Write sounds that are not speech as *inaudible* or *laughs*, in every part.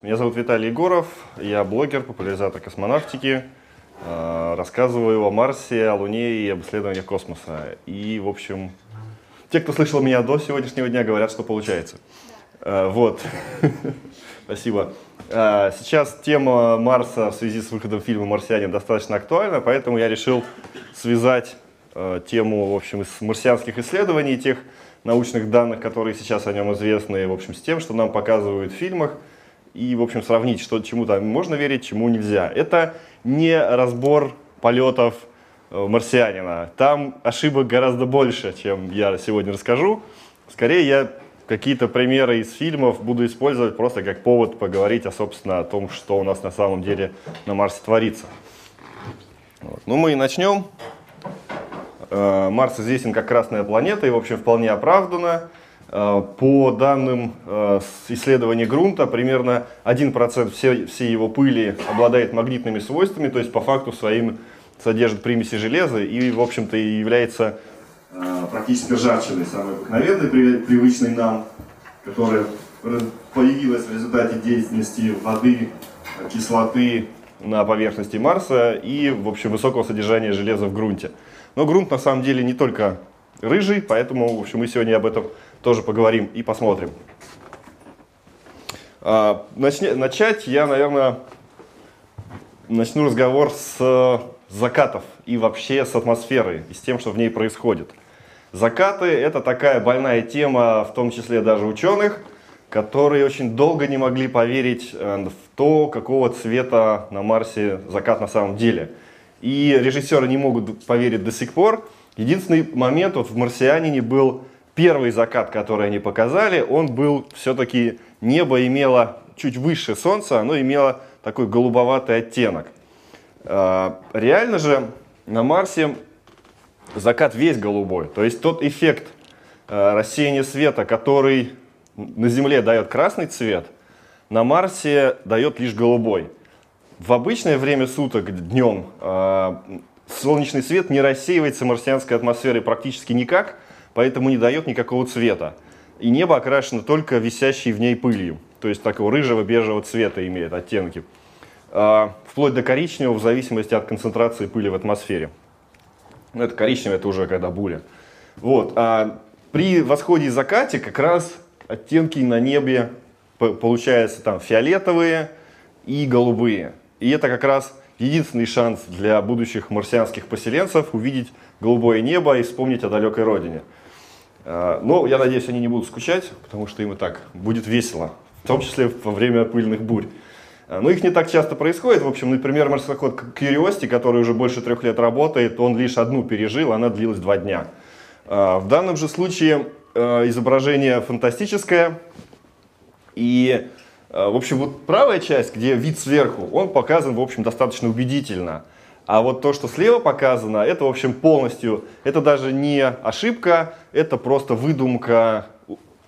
Меня зовут Виталий Егоров, я блогер, популяризатор космонавтики. Э, рассказываю о Марсе, о Луне и об исследованиях космоса. И, в общем, те, кто слышал меня до сегодняшнего дня, говорят, что получается. Э, вот. *laughs* Спасибо. Э, сейчас тема Марса в связи с выходом фильма «Марсианин» достаточно актуальна, поэтому я решил связать тему, в общем, из марсианских исследований, тех научных данных, которые сейчас о нем известны, в общем, с тем, что нам показывают в фильмах, и, в общем, сравнить, что чему там можно верить, чему нельзя. Это не разбор полетов э, марсианина. Там ошибок гораздо больше, чем я сегодня расскажу. Скорее, я какие-то примеры из фильмов буду использовать просто как повод поговорить, а, собственно, о том, что у нас на самом деле на Марсе творится. Вот. Ну, мы и начнем. Э, Марс известен как красная планета, и, в общем, вполне оправданно. Э, по данным э, исследования грунта, примерно 1% всей, всей его пыли обладает магнитными свойствами, то есть по факту своим содержит примеси железа и, в общем-то, является э, практически ржавчиной, самой обыкновенной, привычной нам, которая появилась в результате деятельности воды, кислоты на поверхности Марса и, в общем, высокого содержания железа в грунте. Но грунт на самом деле не только рыжий, поэтому, в общем, мы сегодня об этом тоже поговорим и посмотрим. А, начать я, наверное, начну разговор с закатов и вообще с атмосферой и с тем, что в ней происходит. Закаты – это такая больная тема, в том числе даже ученых, которые очень долго не могли поверить э, в то, какого цвета на Марсе закат на самом деле. И режиссеры не могут поверить до сих пор. Единственный момент вот в «Марсианине» был первый закат, который они показали, он был все-таки, небо имело чуть выше солнца, оно имело такой голубоватый оттенок. А, реально же на Марсе закат весь голубой. То есть тот эффект а, рассеяния света, который на Земле дает красный цвет, на Марсе дает лишь голубой. В обычное время суток, днем, а, солнечный свет не рассеивается марсианской атмосферой практически никак – поэтому не дает никакого цвета. И небо окрашено только висящей в ней пылью, то есть такого рыжего бежевого цвета имеет оттенки, а, вплоть до коричневого в зависимости от концентрации пыли в атмосфере. Ну, это коричневое, это уже когда буря. Вот. А при восходе и закате как раз оттенки на небе получаются там фиолетовые и голубые. И это как раз единственный шанс для будущих марсианских поселенцев увидеть голубое небо и вспомнить о далекой родине. А, но я надеюсь, они не будут скучать, потому что им и так будет весело, в том числе во время пыльных бурь. А, но их не так часто происходит. В общем, например, марсоход Curiosity, который уже больше трех лет работает, он лишь одну пережил, она длилась два дня. А, в данном же случае изображение фантастическое. И, в общем, вот правая часть, где вид сверху, он показан, в общем, достаточно убедительно. А вот то, что слева показано, это, в общем, полностью, это даже не ошибка, это просто выдумка,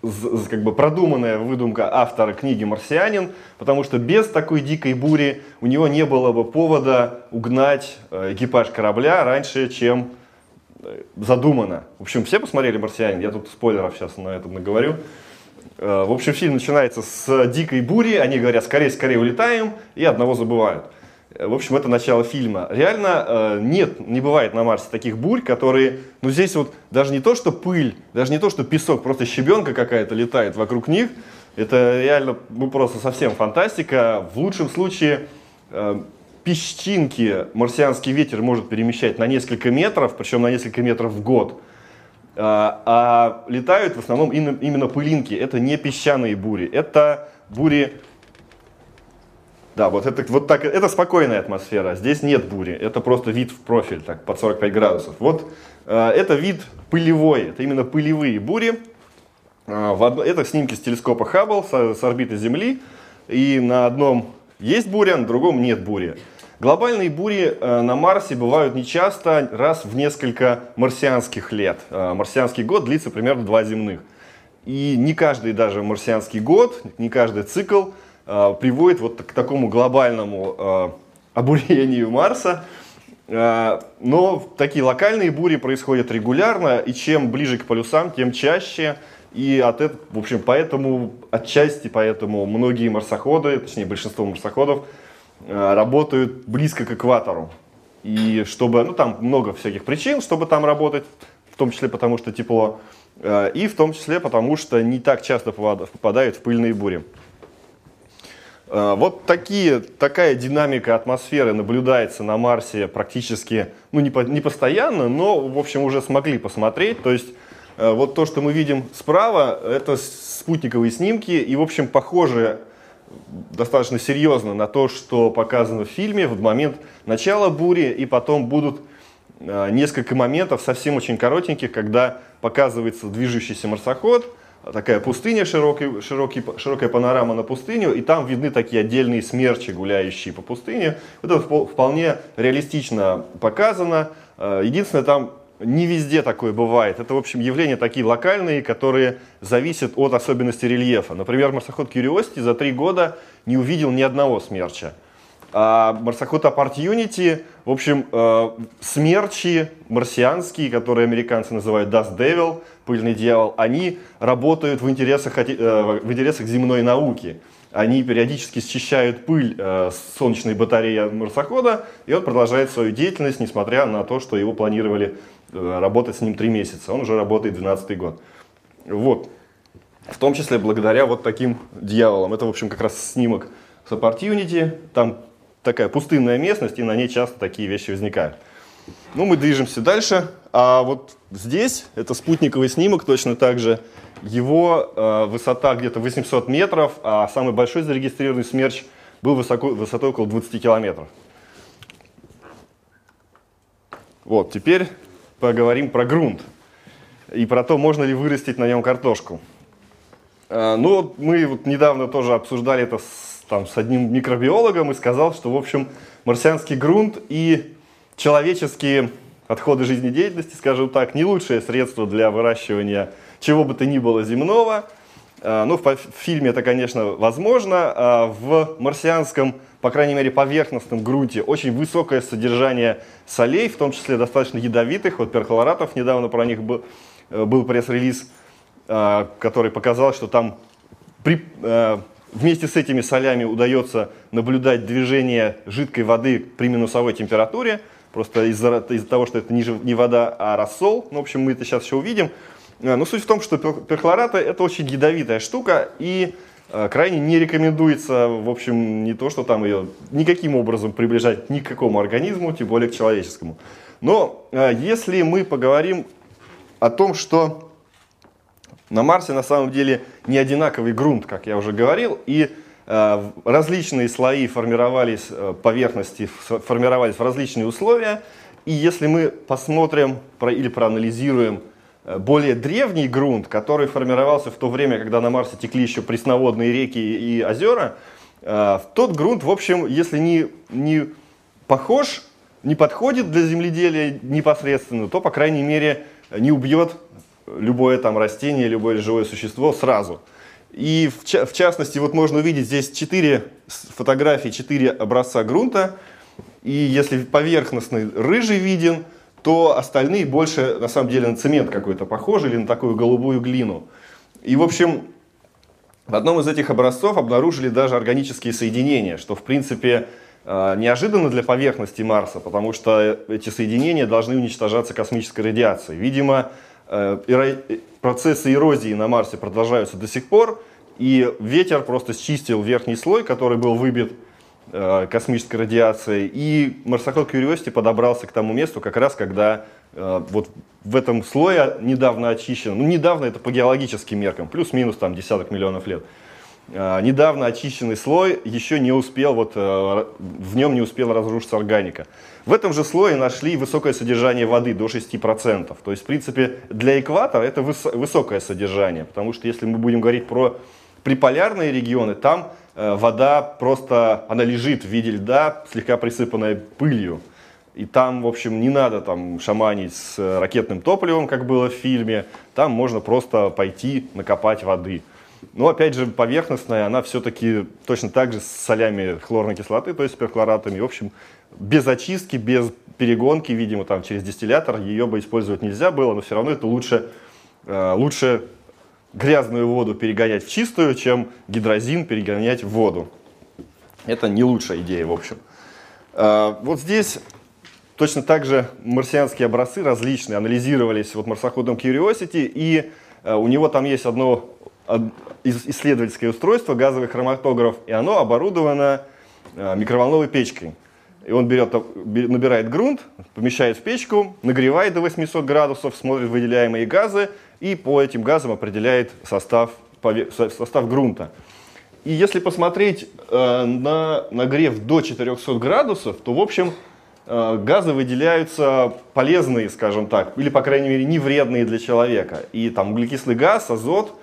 как бы продуманная выдумка автора книги «Марсианин», потому что без такой дикой бури у него не было бы повода угнать э, экипаж корабля раньше, чем э, задумано. В общем, все посмотрели «Марсианин», я тут спойлеров сейчас на это наговорю. Э, в общем, фильм начинается с дикой бури, они говорят «скорее, скорее улетаем», и одного забывают. В общем, это начало фильма. Реально э, нет, не бывает на Марсе таких бурь, которые, ну здесь вот даже не то, что пыль, даже не то, что песок, просто щебенка какая-то летает вокруг них. Это реально, ну просто совсем фантастика. В лучшем случае э, песчинки марсианский ветер может перемещать на несколько метров, причем на несколько метров в год. А летают в основном именно пылинки. Это не песчаные бури, это бури да, вот это, вот так, это спокойная атмосфера, здесь нет бури, это просто вид в профиль, так, под 45 градусов. Вот э, это вид пылевой, это именно пылевые бури. Э, в, это снимки с телескопа Хаббл, с, с орбиты Земли, и на одном есть буря, на другом нет бури. Глобальные бури э, на Марсе бывают нечасто, раз в несколько марсианских лет. Э, марсианский год длится примерно два земных. И не каждый даже марсианский год, не каждый цикл приводит вот к такому глобальному э, обурению Марса. Э, но такие локальные бури происходят регулярно, и чем ближе к полюсам, тем чаще. И от этого, в общем, поэтому, отчасти поэтому многие марсоходы, точнее большинство марсоходов, э, работают близко к экватору. И чтобы, ну там много всяких причин, чтобы там работать, в том числе потому, что тепло, э, и в том числе потому, что не так часто попадают в пыльные бури. Э, вот такие, такая динамика атмосферы наблюдается на Марсе практически, ну не, по, не постоянно, но в общем уже смогли посмотреть. То есть Э, вот то, что мы видим справа, это спутниковые снимки, и, в общем, похоже достаточно серьезно на то, что показано в фильме в момент начала бури, и потом будут э, несколько моментов совсем очень коротеньких, когда показывается движущийся марсоход, такая пустыня, широкий, широкий, широкая панорама на пустыню, и там видны такие отдельные смерчи, гуляющие по пустыне. Это вполне реалистично показано. Э, единственное, там не везде такое бывает. Это, в общем, явления такие локальные, которые зависят от особенностей рельефа. Например, марсоход Curiosity за три года не увидел ни одного смерча. А марсоход Opportunity, в общем, э, смерчи марсианские, которые американцы называют Dust Devil, пыльный дьявол, они работают в интересах, э, в интересах земной науки. Они периодически счищают пыль э, с солнечной батареи марсохода, и он продолжает свою деятельность, несмотря на то, что его планировали Э, работать с ним три месяца. Он уже работает 12 год. Вот. В том числе благодаря вот таким дьяволам. Это, в общем, как раз снимок с Opportunity. Там такая пустынная местность, и на ней часто такие вещи возникают. Ну, мы движемся дальше. А вот здесь, это спутниковый снимок, точно так же. Его э, высота где-то 800 метров, а самый большой зарегистрированный смерч был высоко, высотой около 20 километров. Вот, теперь поговорим про грунт и про то, можно ли вырастить на нем картошку. А, ну, мы вот недавно тоже обсуждали это с, там, с одним микробиологом и сказал, что, в общем, марсианский грунт и человеческие отходы жизнедеятельности, скажем так, не лучшее средство для выращивания чего бы то ни было земного. А, ну, в фильме это, конечно, возможно. А в марсианском по крайней мере, поверхностном грунте очень высокое содержание солей, в том числе достаточно ядовитых. Вот перхлоратов, недавно про них был, э, был пресс-релиз, э, который показал, что там при, э, вместе с этими солями удается наблюдать движение жидкой воды при минусовой температуре, просто из-за из того, что это не, вода, а рассол. Ну, в общем, мы это сейчас еще увидим. Но суть в том, что перхлораты это очень ядовитая штука, и Э, крайне не рекомендуется, в общем, не то, что там ее никаким образом приближать ни к какому организму, тем более к человеческому. Но э, если мы поговорим о том, что на Марсе на самом деле не одинаковый грунт, как я уже говорил, и различные слои формировались, поверхности формировались в различные условия, и если мы посмотрим или проанализируем Э, более древний грунт, который формировался в то время, когда на Марсе текли еще пресноводные реки и озера, э, тот грунт, в общем, если не, не похож, не подходит для земледелия непосредственно, то, по крайней мере, не убьет любое там растение, любое живое существо сразу. И в, в частности, вот можно увидеть здесь четыре фотографии, четыре образца грунта. И если поверхностный рыжий виден, то остальные больше, на самом деле, на цемент какой-то похожи или на такую голубую глину. И, в общем, в одном из этих образцов обнаружили даже органические соединения, что, в принципе, э, неожиданно для поверхности Марса, потому что эти соединения должны уничтожаться космической радиацией. Видимо, э, процессы эрозии на Марсе продолжаются до сих пор, и ветер просто счистил верхний слой, который был выбит Э, космической радиации. И марсоход Curiosity подобрался к тому месту как раз, когда э, вот в этом слое недавно очищен, ну недавно это по геологическим меркам, плюс-минус там десяток миллионов лет, э, недавно очищенный слой еще не успел, вот в нем не успела разрушиться органика. В этом же слое нашли высокое содержание воды до 6%. То есть, в принципе, для экватора это высокое содержание, потому что если мы будем говорить про приполярные регионы, там Э, вода просто, она лежит в виде льда, слегка присыпанная пылью. И там, в общем, не надо там шаманить с ракетным топливом, как было в фильме. Там можно просто пойти накопать воды. Но, опять же, поверхностная, она все-таки точно так же с солями хлорной кислоты, то есть перхлоратами. В общем, без очистки, без перегонки, видимо, там через дистиллятор ее бы использовать нельзя было, но все равно это лучше, э, лучше грязную воду перегонять в чистую, чем гидрозин перегонять в воду. Это не лучшая идея, в общем. А, вот здесь точно так же марсианские образцы различные анализировались вот марсоходом Curiosity, и а, у него там есть одно исследовательское устройство, газовый хроматограф, и оно оборудовано микроволновой печкой. И он берет, набирает грунт, помещает в печку, нагревает до 800 градусов, смотрит выделяемые газы и по этим газам определяет состав, состав грунта. И если посмотреть э, на нагрев до 400 градусов, то, в общем, э, газы выделяются полезные, скажем так, или, по крайней мере, не вредные для человека. И там углекислый газ, азот,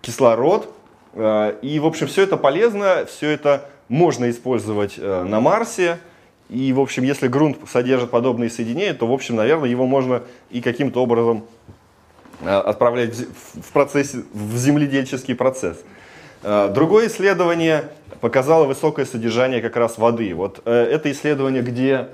кислород. Э, и, в общем, все это полезно, все это можно использовать э, на Марсе. И, в общем, если грунт содержит подобные соединения, то, в общем, наверное, его можно и каким-то образом э, отправлять в, процессе, в земледельческий процесс. Э, другое исследование показало высокое содержание как раз воды. Вот э, это исследование, где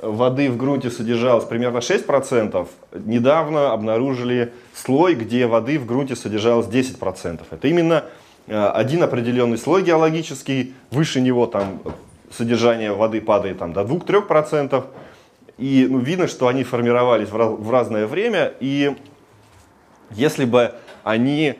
воды в грунте содержалось примерно 6%, недавно обнаружили слой, где воды в грунте содержалось 10%. Это именно один определенный слой геологический, выше него там содержание воды падает там, до 2-3%. И ну, видно, что они формировались в, раз, в разное время. И если бы они,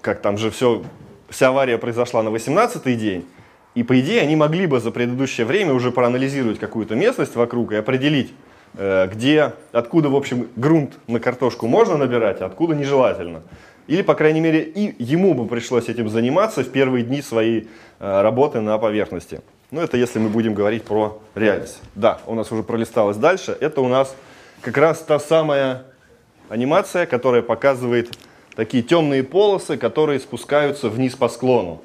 как там же все, вся авария произошла на 18-й день, и по идее они могли бы за предыдущее время уже проанализировать какую-то местность вокруг и определить, э, где, откуда, в общем, грунт на картошку можно набирать, а откуда нежелательно. Или, по крайней мере, и ему бы пришлось этим заниматься в первые дни своей э, работы на поверхности. Ну, это если мы будем говорить про реальность. Да, у нас уже пролисталось дальше. Это у нас как раз та самая анимация, которая показывает такие темные полосы, которые спускаются вниз по склону.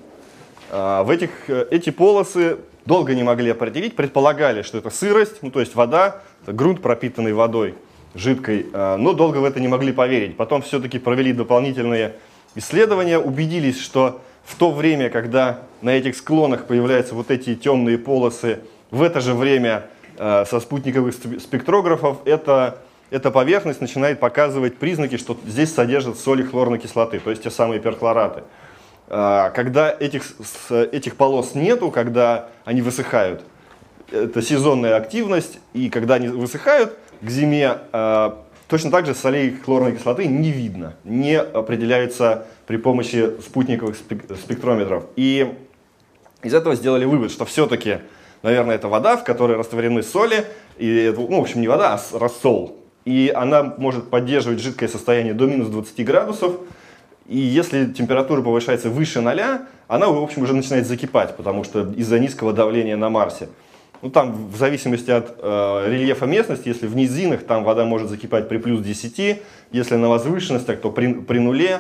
А, в этих, э, эти полосы долго не могли определить, предполагали, что это сырость, ну то есть вода, грунт пропитанный водой жидкой, а, но долго в это не могли поверить. Потом все-таки провели дополнительные исследования, убедились, что в то время, когда на этих склонах появляются вот эти темные полосы, в это же время э, со спутниковых спектрографов эта, эта поверхность начинает показывать признаки, что здесь содержат соли хлорной кислоты, то есть те самые перхлораты. Э, когда этих, этих полос нету, когда они высыхают, это сезонная активность, и когда они высыхают, к зиме э, Точно так же солей хлорной кислоты не видно, не определяется при помощи спутниковых спектрометров. И из этого сделали вывод, что все-таки, наверное, это вода, в которой растворены соли, и, ну, в общем, не вода, а рассол. И она может поддерживать жидкое состояние до минус 20 градусов, и если температура повышается выше ноля, она, в общем, уже начинает закипать, потому что из-за низкого давления на Марсе. Ну, там, в зависимости от э, рельефа местности, если в низинах, там вода может закипать при плюс 10, если на возвышенностях, то при, при нуле.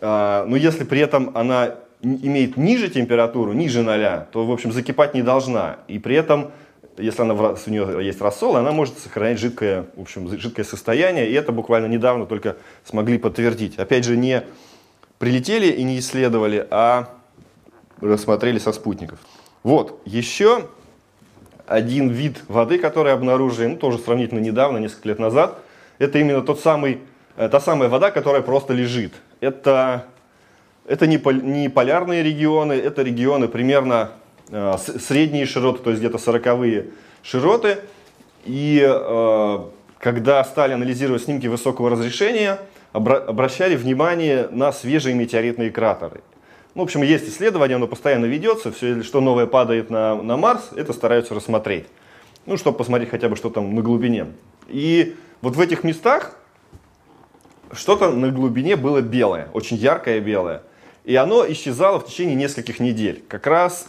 Э, но если при этом она имеет ниже температуру, ниже ноля, то, в общем, закипать не должна. И при этом, если она, у нее есть рассол, она может сохранять жидкое, в общем, жидкое состояние. И это буквально недавно только смогли подтвердить. Опять же, не прилетели и не исследовали, а рассмотрели со спутников. Вот, еще один вид воды, который обнаружили, ну, тоже сравнительно недавно, несколько лет назад. Это именно тот самый, э, та самая вода, которая просто лежит. Это, это не, не полярные регионы, это регионы примерно э, средние широты, то есть где-то 40 широты. И э, когда стали анализировать снимки высокого разрешения, обра обращали внимание на свежие метеоритные кратеры. Ну, в общем, есть исследование, оно постоянно ведется, все, что новое падает на, на Марс, это стараются рассмотреть. Ну, чтобы посмотреть хотя бы, что там на глубине. И вот в этих местах что-то на глубине было белое, очень яркое белое. И оно исчезало в течение нескольких недель. Как раз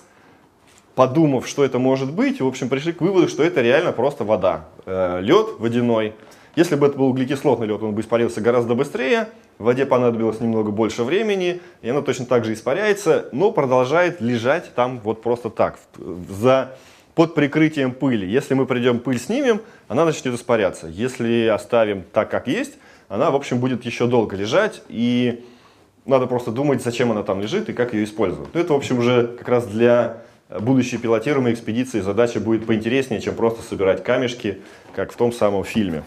подумав, что это может быть, в общем, пришли к выводу, что это реально просто вода. Э, лед водяной. Если бы это был углекислотный лед, он бы испарился гораздо быстрее, в воде понадобилось немного больше времени, и она точно так же испаряется, но продолжает лежать там вот просто так, за, под прикрытием пыли. Если мы придем пыль снимем, она начнет испаряться. Если оставим так, как есть, она, в общем, будет еще долго лежать, и надо просто думать, зачем она там лежит и как ее использовать. Но это, в общем, уже как раз для будущей пилотируемой экспедиции задача будет поинтереснее, чем просто собирать камешки, как в том самом фильме.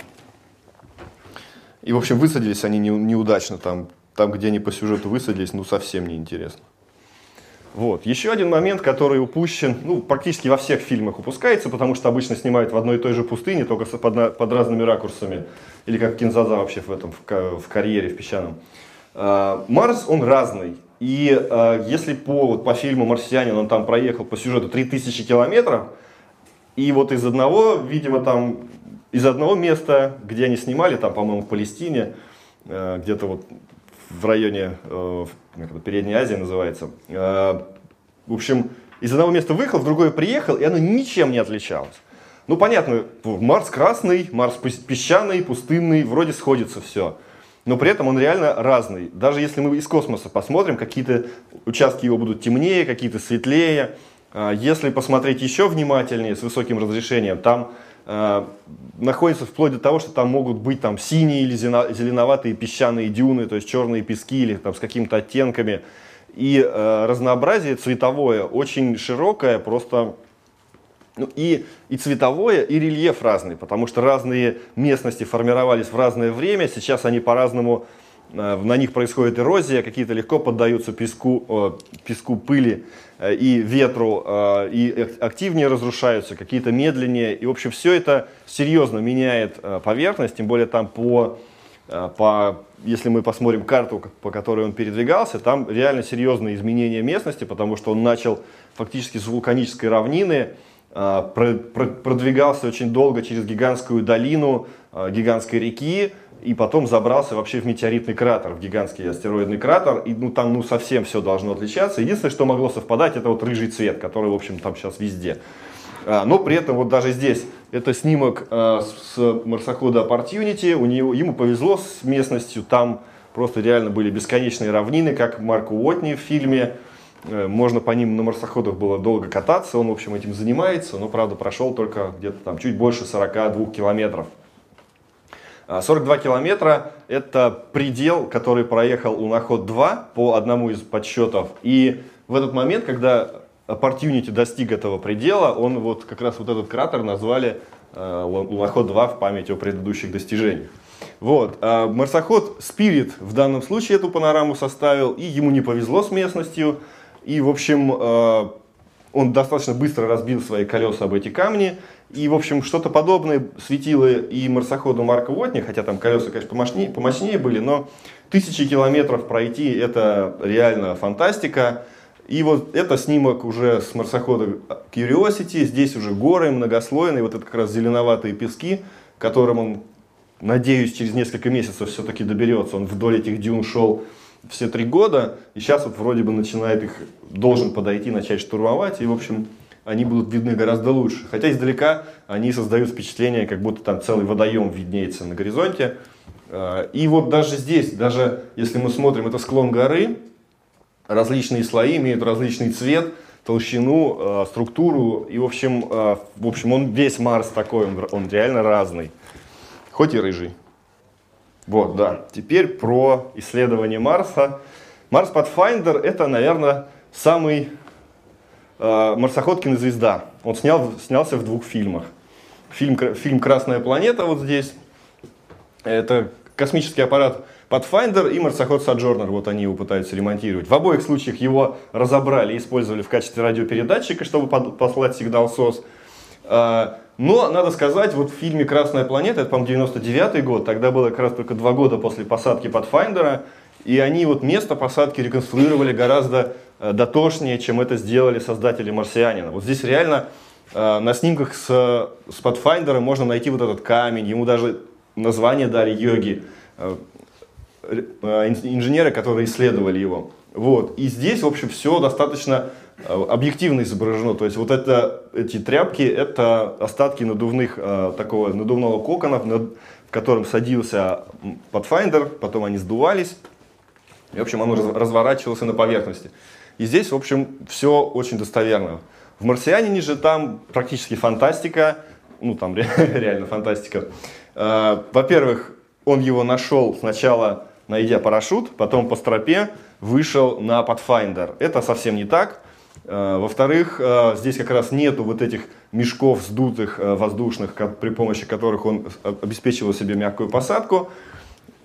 И, в общем, высадились они не, неудачно там там, где они по сюжету высадились, ну совсем неинтересно. Вот. Еще один момент, который упущен, ну, практически во всех фильмах упускается, потому что обычно снимают в одной и той же пустыне, только под, под разными ракурсами. Или как Кинзаза вообще в этом, в, в карьере, в песчаном. А, Марс, он разный. И а, если по, вот, по фильму «Марсианин» он там проехал по сюжету 3000 километров, и вот из одного, видимо, там, из одного места, где они снимали, там, по-моему, в Палестине, а, где-то вот в районе э, Передней Азии называется. Э, в общем, из одного места выехал, в другое приехал, и оно ничем не отличалось. Ну, понятно, Марс красный, Марс песчаный, пустынный, вроде сходится все. Но при этом он реально разный. Даже если мы из космоса посмотрим, какие-то участки его будут темнее, какие-то светлее. Э, если посмотреть еще внимательнее, с высоким разрешением, там Э, находится вплоть до того, что там могут быть там синие или зеленоватые песчаные дюны, то есть черные пески или там с какими-то оттенками. И э, разнообразие цветовое очень широкое, просто ну, и, и цветовое, и рельеф разный, потому что разные местности формировались в разное время, сейчас они по-разному Э, на них происходит эрозия, какие-то легко поддаются песку, песку пыли э, и ветру, э, и активнее разрушаются, какие-то медленнее. И, в общем, все это серьезно меняет поверхность, тем более там по, по, если мы посмотрим карту, по которой он передвигался, там реально серьезные изменения местности, потому что он начал фактически с вулканической равнины, продвигался очень долго через гигантскую долину, гигантской реки, и потом забрался вообще в метеоритный кратер, в гигантский астероидный кратер, и ну, там ну, совсем все должно отличаться. Единственное, что могло совпадать, это вот рыжий цвет, который, в общем, там сейчас везде. А, но при этом вот даже здесь, это снимок а, с марсохода Opportunity, у него, ему повезло с местностью, там просто реально были бесконечные равнины, как Марку Уотни в фильме, можно по ним на марсоходах было долго кататься, он, в общем, этим занимается, но, правда, прошел только где-то там чуть больше 42 километров 42 а, километра – это предел, который проехал Луноход-2 по одному из подсчетов. И в этот момент, когда Opportunity достиг этого предела, он вот как раз вот этот кратер назвали э, Луноход-2 в память о предыдущих достижениях. Вот. А марсоход Spirit в данном случае эту панораму составил, и ему не повезло с местностью. И, в общем, э, он достаточно быстро разбил свои колеса об эти камни, и, в общем, что-то подобное светило и марсоходу Марка Уотни, хотя там колеса, конечно, помощнее, помощнее были, но тысячи километров пройти – это реально фантастика. И вот это снимок уже с марсохода Curiosity, здесь уже горы многослойные, вот это как раз зеленоватые пески, которым он, надеюсь, через несколько месяцев все-таки доберется. Он вдоль этих дюн шел все три года, и сейчас вот вроде бы начинает их, должен подойти, начать штурмовать, и, в общем, они будут видны гораздо лучше. Хотя издалека они создают впечатление, как будто там целый водоем виднеется на горизонте. А, и вот даже здесь, даже если мы смотрим, это склон горы, различные слои имеют различный цвет, толщину, а, структуру. И, в общем, а, в общем он весь Марс такой, он реально разный. Хоть и рыжий. Вот, да. Теперь про исследование Марса. Марс Pathfinder это, наверное, самый Э, Марсоход кинозвезда. Он снял, снялся в двух фильмах. Фильм, фильм «Красная планета» вот здесь. Это космический аппарат Pathfinder и марсоход Sojourner. Вот они его пытаются ремонтировать. В обоих случаях его разобрали и использовали в качестве радиопередатчика, чтобы послать сигнал СОС. Но, надо сказать, вот в фильме «Красная планета», это, по-моему, 99 год, тогда было как раз только два года после посадки Pathfinder, и они вот место посадки реконструировали гораздо Э, дотошнее, чем это сделали создатели «Марсианина». Вот здесь реально э, на снимках с, с Pathfinder можно найти вот этот камень, ему даже название дали йоги, э, инженеры, которые исследовали его. Вот. И здесь, в общем, все достаточно объективно изображено. То есть вот это, эти тряпки, это остатки надувных, такого надувного кокона, в котором садился Pathfinder, потом они сдувались, и, в общем, оно разворачивалось на поверхности. И здесь, в общем, все очень достоверно. В «Марсианине» же там практически фантастика, ну там *laughs* реально фантастика. А, во-первых, он его нашел сначала, найдя парашют, потом по стропе вышел на Pathfinder. Это совсем не так. А, во-вторых, а, здесь как раз нету вот этих мешков сдутых воздушных, при помощи которых он обеспечивал себе мягкую посадку.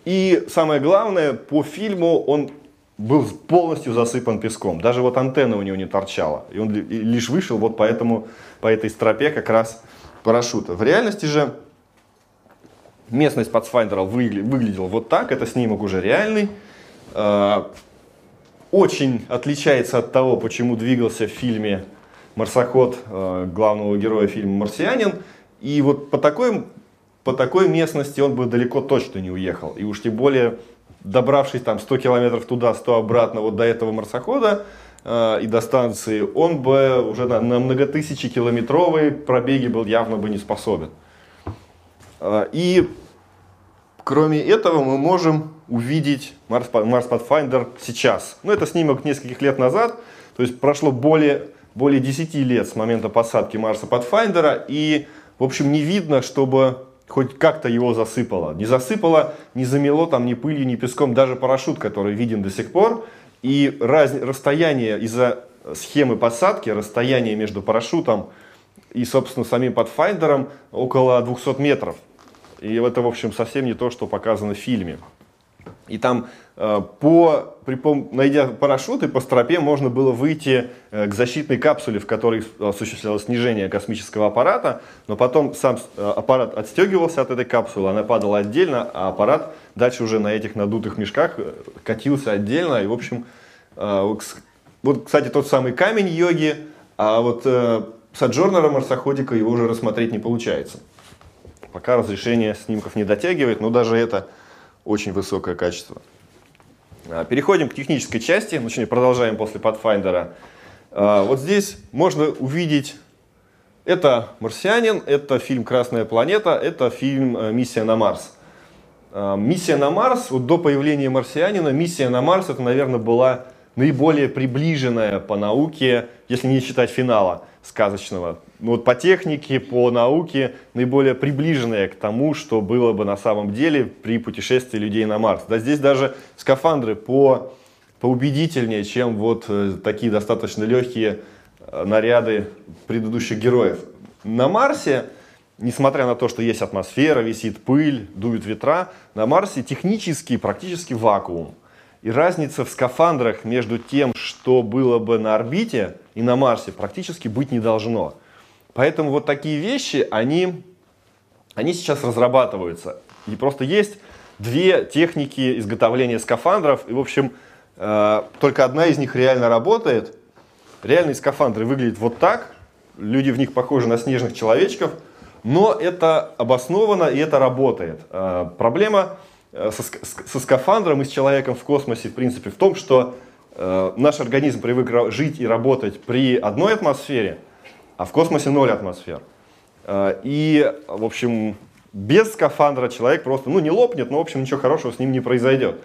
И самое главное, по фильму он был полностью засыпан песком. Даже вот антенна у него не торчала. И он лишь вышел вот поэтому, по этой стропе как раз парашюта. В реальности же местность Pathfinder выглядела вот так. Это снимок уже реальный. Очень отличается от того, почему двигался в фильме марсоход а, главного героя фильма «Марсианин». И вот по такой, по такой местности он бы далеко точно не уехал. И уж тем более добравшись там 100 километров туда, 100 обратно, вот до этого марсохода э, и до станции, он бы уже на, на многотысячекилометровые пробеги был явно бы не способен. Э, и кроме этого мы можем увидеть Mars, Mars Pathfinder сейчас. Ну, это снимок нескольких лет назад, то есть прошло более, более 10 лет с момента посадки Марса Pathfinder, и, в общем, не видно, чтобы хоть как-то его засыпало. Не засыпало, не замело там ни пылью, ни песком, даже парашют, который виден до сих пор. И раз, расстояние из-за схемы посадки, расстояние между парашютом и, собственно, самим подфайндером около 200 метров. И это, в общем, совсем не то, что показано в фильме. И там э, по, при, найдя парашюты по стропе можно было выйти э, к защитной капсуле, в которой осуществлялось снижение космического аппарата, но потом сам э, аппарат отстегивался от этой капсулы, она падала отдельно, а аппарат дальше уже на этих надутых мешках катился отдельно. И, в общем, вот, кстати, тот самый камень йоги, а вот Саджорнера марсоходика его уже рассмотреть не получается. Пока разрешение снимков не дотягивает, но даже это очень высокое качество. А, переходим к технической части, точнее продолжаем после Pathfinder. А, вот здесь можно увидеть, это «Марсианин», это фильм «Красная планета», это фильм э, «Миссия на Марс». А, «Миссия на Марс», вот до появления «Марсианина», «Миссия на Марс» это, наверное, была наиболее приближенная по науке, если не считать финала сказочного, ну, вот по технике, по науке наиболее приближенная к тому, что было бы на самом деле при путешествии людей на Марс. Да здесь даже скафандры по, поубедительнее, чем вот э, такие достаточно легкие э, наряды предыдущих героев. На Марсе, несмотря на то, что есть атмосфера, висит пыль, дуют ветра, на Марсе технически практически вакуум. И разница в скафандрах между тем, что было бы на орбите и на Марсе, практически быть не должно. Поэтому вот такие вещи, они, они сейчас разрабатываются. И просто есть две техники изготовления скафандров. И, в общем, э, только одна из них реально работает. Реальные скафандры выглядят вот так. Люди в них похожи на снежных человечков. Но это обосновано и это работает. Э, проблема э, со, со скафандром и с человеком в космосе, в принципе, в том, что э, наш организм привык жить и работать при одной атмосфере – а в космосе ноль атмосфер. Э, и, в общем, без скафандра человек просто, ну, не лопнет, но, в общем, ничего хорошего с ним не произойдет.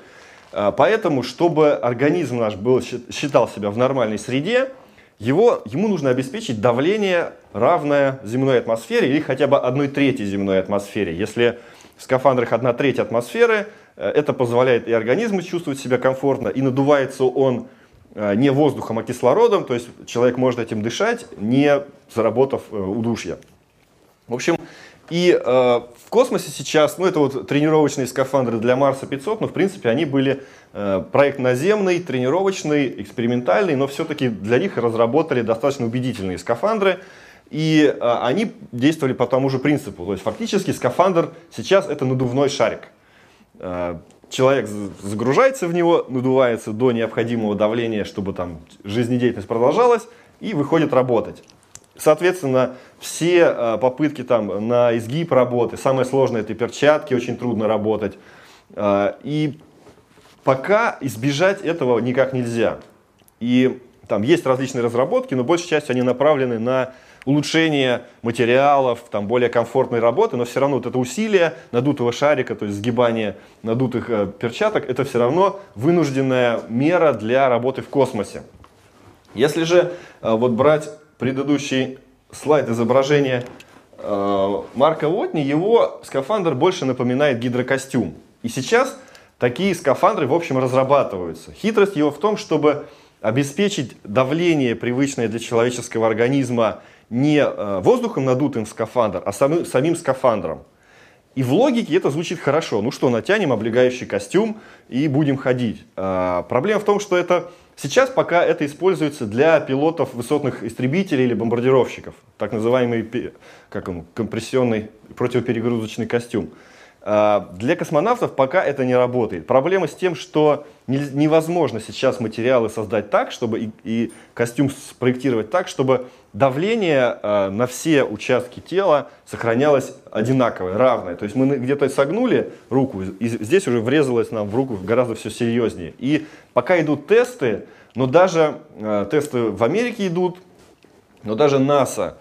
Э, поэтому, чтобы организм наш был, считал себя в нормальной среде, его, ему нужно обеспечить давление, равное земной атмосфере или хотя бы одной трети земной атмосфере. Если в скафандрах одна треть атмосферы, э, это позволяет и организму чувствовать себя комфортно, и надувается он не воздухом, а кислородом, то есть человек может этим дышать, не заработав э, удушья. В общем, и э, в космосе сейчас, ну это вот тренировочные скафандры для Марса 500, но в принципе они были э, проект наземный, тренировочный, экспериментальный, но все-таки для них разработали достаточно убедительные скафандры. И э, они действовали по тому же принципу. То есть фактически скафандр сейчас это надувной шарик. Э, человек загружается в него, надувается до необходимого давления, чтобы там жизнедеятельность продолжалась, и выходит работать. Соответственно, все э, попытки там на изгиб работы, самое сложное это перчатки, очень трудно работать. Э, и пока избежать этого никак нельзя. И там есть различные разработки, но большей частью они направлены на улучшение материалов, там, более комфортной работы, но все равно вот это усилие надутого шарика, то есть сгибание надутых э, перчаток, это все равно вынужденная мера для работы в космосе. Если же э, вот брать предыдущий слайд изображения э, Марка Уотни, его скафандр больше напоминает гидрокостюм. И сейчас такие скафандры, в общем, разрабатываются. Хитрость его в том, чтобы обеспечить давление, привычное для человеческого организма, не э, воздухом надутым в скафандр, а самым, самим скафандром. И в логике это звучит хорошо. Ну что, натянем облегающий костюм и будем ходить. А, проблема в том, что это сейчас пока это используется для пилотов высотных истребителей или бомбардировщиков. Так называемый как он, компрессионный противоперегрузочный костюм. А, для космонавтов пока это не работает. Проблема с тем, что невозможно сейчас материалы создать так, чтобы и, и костюм спроектировать так, чтобы давление э, на все участки тела сохранялось одинаковое, равное. То есть мы где-то согнули руку, и здесь уже врезалось нам в руку гораздо все серьезнее. И пока идут тесты, но даже э, тесты в Америке идут, но даже НАСА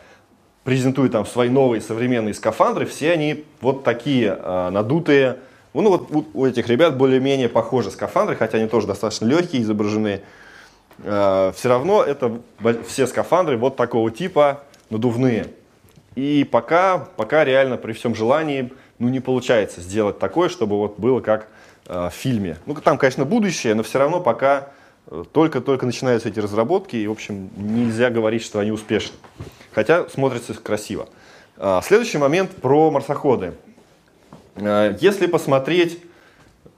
презентует там свои новые современные скафандры, все они вот такие э, надутые. Ну вот у, этих ребят более-менее похожи скафандры, хотя они тоже достаточно легкие, изображены. Э, все равно это все скафандры вот такого типа надувные. И пока, пока реально при всем желании ну, не получается сделать такое, чтобы вот было как э, в фильме. Ну там, конечно, будущее, но все равно пока э, только-только начинаются эти разработки, и, в общем, нельзя говорить, что они успешны хотя смотрится красиво. Следующий момент про марсоходы. Если посмотреть,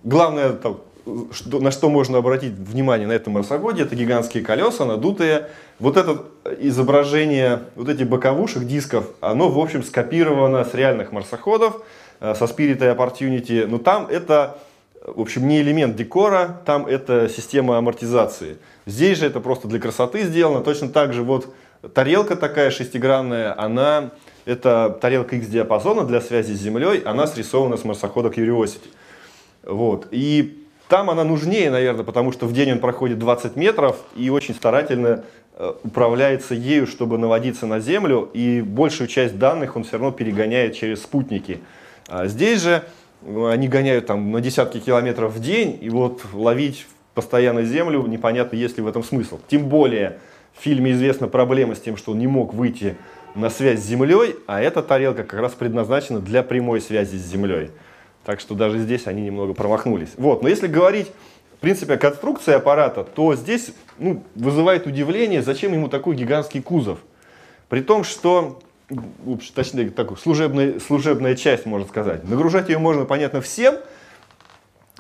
главное, на что можно обратить внимание на этом марсоходе, это гигантские колеса, надутые. Вот это изображение, вот эти боковушек, дисков, оно, в общем, скопировано с реальных марсоходов, а, со Spirit и Opportunity, но там это, в общем, не элемент декора, там это система амортизации. Здесь же это просто для красоты сделано, точно так же вот тарелка такая шестигранная, она, это тарелка X-диапазона для связи с Землей, она срисована с марсохода Curiosity. Вот. И там она нужнее, наверное, потому что в день он проходит 20 метров и очень старательно э, управляется ею, чтобы наводиться на Землю, и большую часть данных он все равно перегоняет через спутники. А здесь же ну, они гоняют там на десятки километров в день, и вот ловить постоянно Землю непонятно, есть ли в этом смысл. Тем более, в фильме известна проблема с тем, что он не мог выйти на связь с Землей, а эта тарелка как раз предназначена для прямой связи с Землей. Так что даже здесь они немного промахнулись. Вот. Но если говорить, в принципе, о конструкции аппарата, то здесь ну, вызывает удивление, зачем ему такой гигантский кузов. При том, что, точнее, такую служебная, служебная часть, можно сказать. Нагружать ее можно, понятно, всем.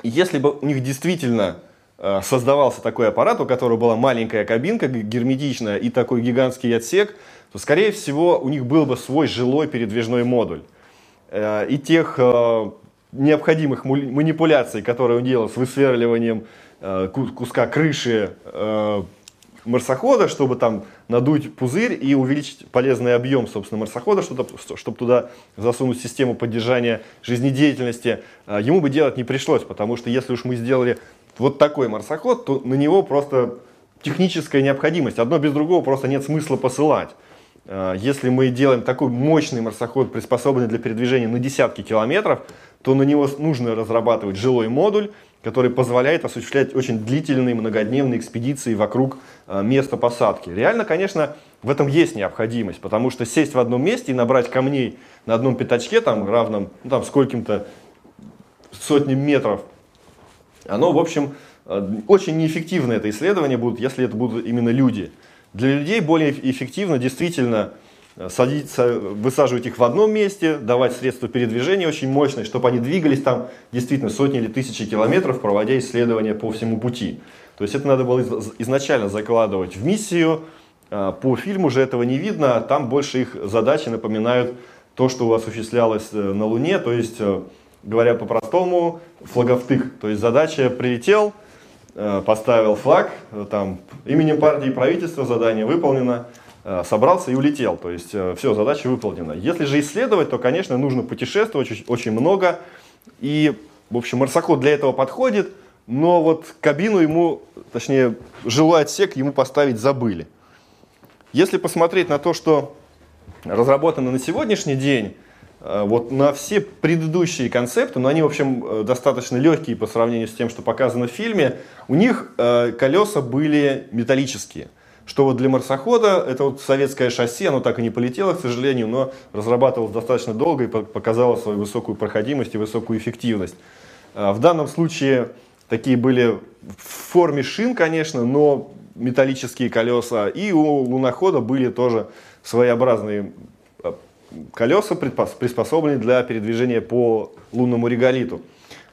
Если бы у них действительно Э, создавался такой аппарат, у которого была маленькая кабинка герметичная и такой гигантский отсек, то, скорее всего, у них был бы свой жилой передвижной модуль. Э, и тех э, необходимых манипуляций, которые он делал с высверливанием куска крыши марсохода, чтобы там надуть пузырь и увеличить полезный объем, собственно, марсохода, чтобы, туда засунуть систему поддержания жизнедеятельности, ему бы делать не пришлось, потому что если уж мы сделали вот такой марсоход, то на него просто техническая необходимость. Одно без другого просто нет смысла посылать. Если мы делаем такой мощный марсоход, приспособленный для передвижения на десятки километров, то на него нужно разрабатывать жилой модуль, который позволяет осуществлять очень длительные многодневные экспедиции вокруг а, места посадки. Реально, конечно, в этом есть необходимость, потому что сесть в одном месте и набрать камней на одном пятачке, там, равном ну, там, скольким-то сотням метров, оно, в общем, э, очень неэффективно это исследование будет, если это будут именно люди. Для людей более эффективно действительно э, садиться, высаживать их в одном месте, давать средства передвижения очень мощные, чтобы они двигались там действительно сотни или тысячи километров, проводя исследования по всему пути. То есть это надо было изначально закладывать в миссию. А, по фильму же этого не видно, там больше их задачи напоминают то, что осуществлялось э, на Луне, то есть говоря по-простому, флаговтык. То есть задача прилетел, э, поставил флаг, э, там, именем партии и правительства задание выполнено, э, собрался и улетел. То есть все, задача выполнена. Если же исследовать, то, конечно, нужно путешествовать очень, очень много. И, в общем, марсоход для этого подходит, но вот кабину ему, точнее, жилой отсек ему поставить забыли. Если посмотреть на то, что разработано на сегодняшний день, Э, вот на все предыдущие концепты, но они, в общем, э, достаточно легкие по сравнению с тем, что показано в фильме, у них э, колеса были металлические. Что вот для марсохода, это вот советское шасси, оно так и не полетело, к сожалению, но разрабатывалось достаточно долго и показало свою высокую проходимость и высокую эффективность. В данном случае такие были в форме шин, конечно, но металлические колеса. И у лунохода были тоже своеобразные колеса приспособлены для передвижения по лунному реголиту.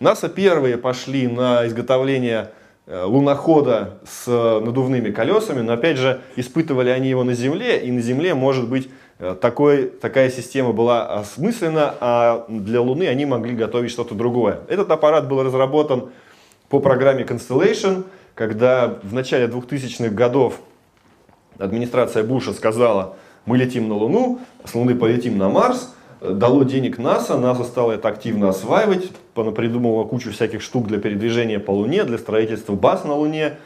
НАСА первые пошли на изготовление лунохода с надувными колесами, но опять же испытывали они его на Земле, и на Земле, может быть, э, такой, такая система была осмыслена, а для Луны они могли готовить что-то другое. Этот аппарат был разработан по программе Constellation, когда в начале 2000-х годов администрация Буша сказала, мы летим на Луну, с Луны полетим на Марс, дало денег НАСА, НАСА стало это активно осваивать, придумывала кучу всяких штук для передвижения по Луне, для строительства баз на Луне.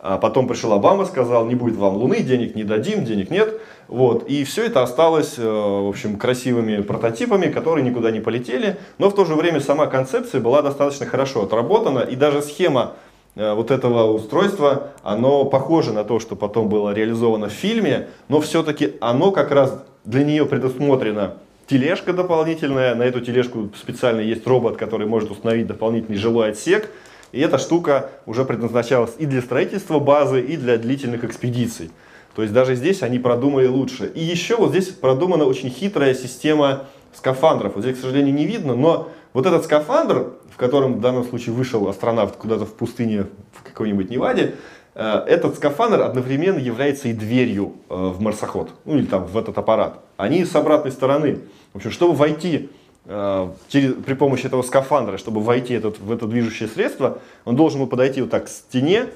А потом пришел Обама, сказал, не будет вам Луны, денег не дадим, денег нет. Вот. И все это осталось, э, в общем, красивыми прототипами, которые никуда не полетели. Но в то же время сама концепция была достаточно хорошо отработана. И даже схема Э, вот этого устройства, оно похоже на то, что потом было реализовано в фильме, но все-таки оно как раз для нее предусмотрено тележка дополнительная, на эту тележку специально есть робот, который может установить дополнительный жилой отсек, и эта штука уже предназначалась и для строительства базы, и для длительных экспедиций. То есть даже здесь они продумали лучше. И еще вот здесь продумана очень хитрая система скафандров. Вот здесь, к сожалению, не видно, но вот этот скафандр, в котором в данном случае вышел астронавт куда-то в пустыне в какой-нибудь Неваде, этот скафандр одновременно является и дверью э, в марсоход, ну или там в этот аппарат. Они с обратной стороны. В общем, чтобы войти э, через, при помощи этого скафандра, чтобы войти этот, в это движущее средство, он должен был подойти вот так к стене,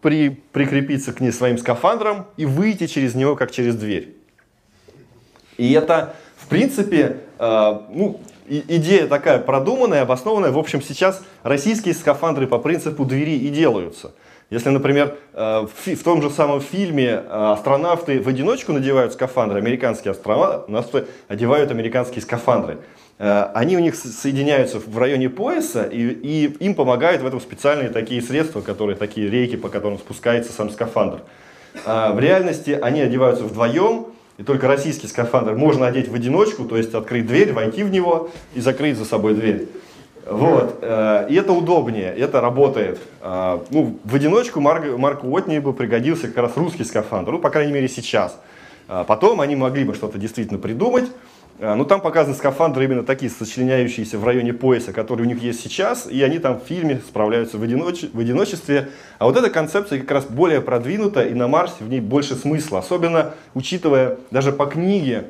при, прикрепиться к ней своим скафандром и выйти через него, как через дверь. И это, в принципе, ну, идея такая продуманная, обоснованная. В общем, сейчас российские скафандры по принципу двери и делаются. Если, например, э, в том же самом фильме э, астронавты в одиночку надевают скафандры, американские астронавты одевают американские скафандры. Э, они у них соединяются в районе пояса, и, и им помогают в этом специальные такие средства, которые такие рейки, по которым спускается сам скафандр. В реальности они одеваются вдвоем, и только российский скафандр можно одеть в одиночку, то есть открыть дверь, войти в него и закрыть за собой дверь. Вот. Э, и это удобнее, это работает. Э, ну, в одиночку Марк, Марку Уотни бы пригодился как раз русский скафандр, ну, по крайней мере, сейчас. Э, потом они могли бы что-то действительно придумать, а, ну, там показаны скафандры именно такие, сочленяющиеся в районе пояса, которые у них есть сейчас, и они там в фильме справляются в, одиноч... в одиночестве. А вот эта концепция как раз более продвинута, и на Марсе в ней больше смысла, особенно учитывая даже по книге,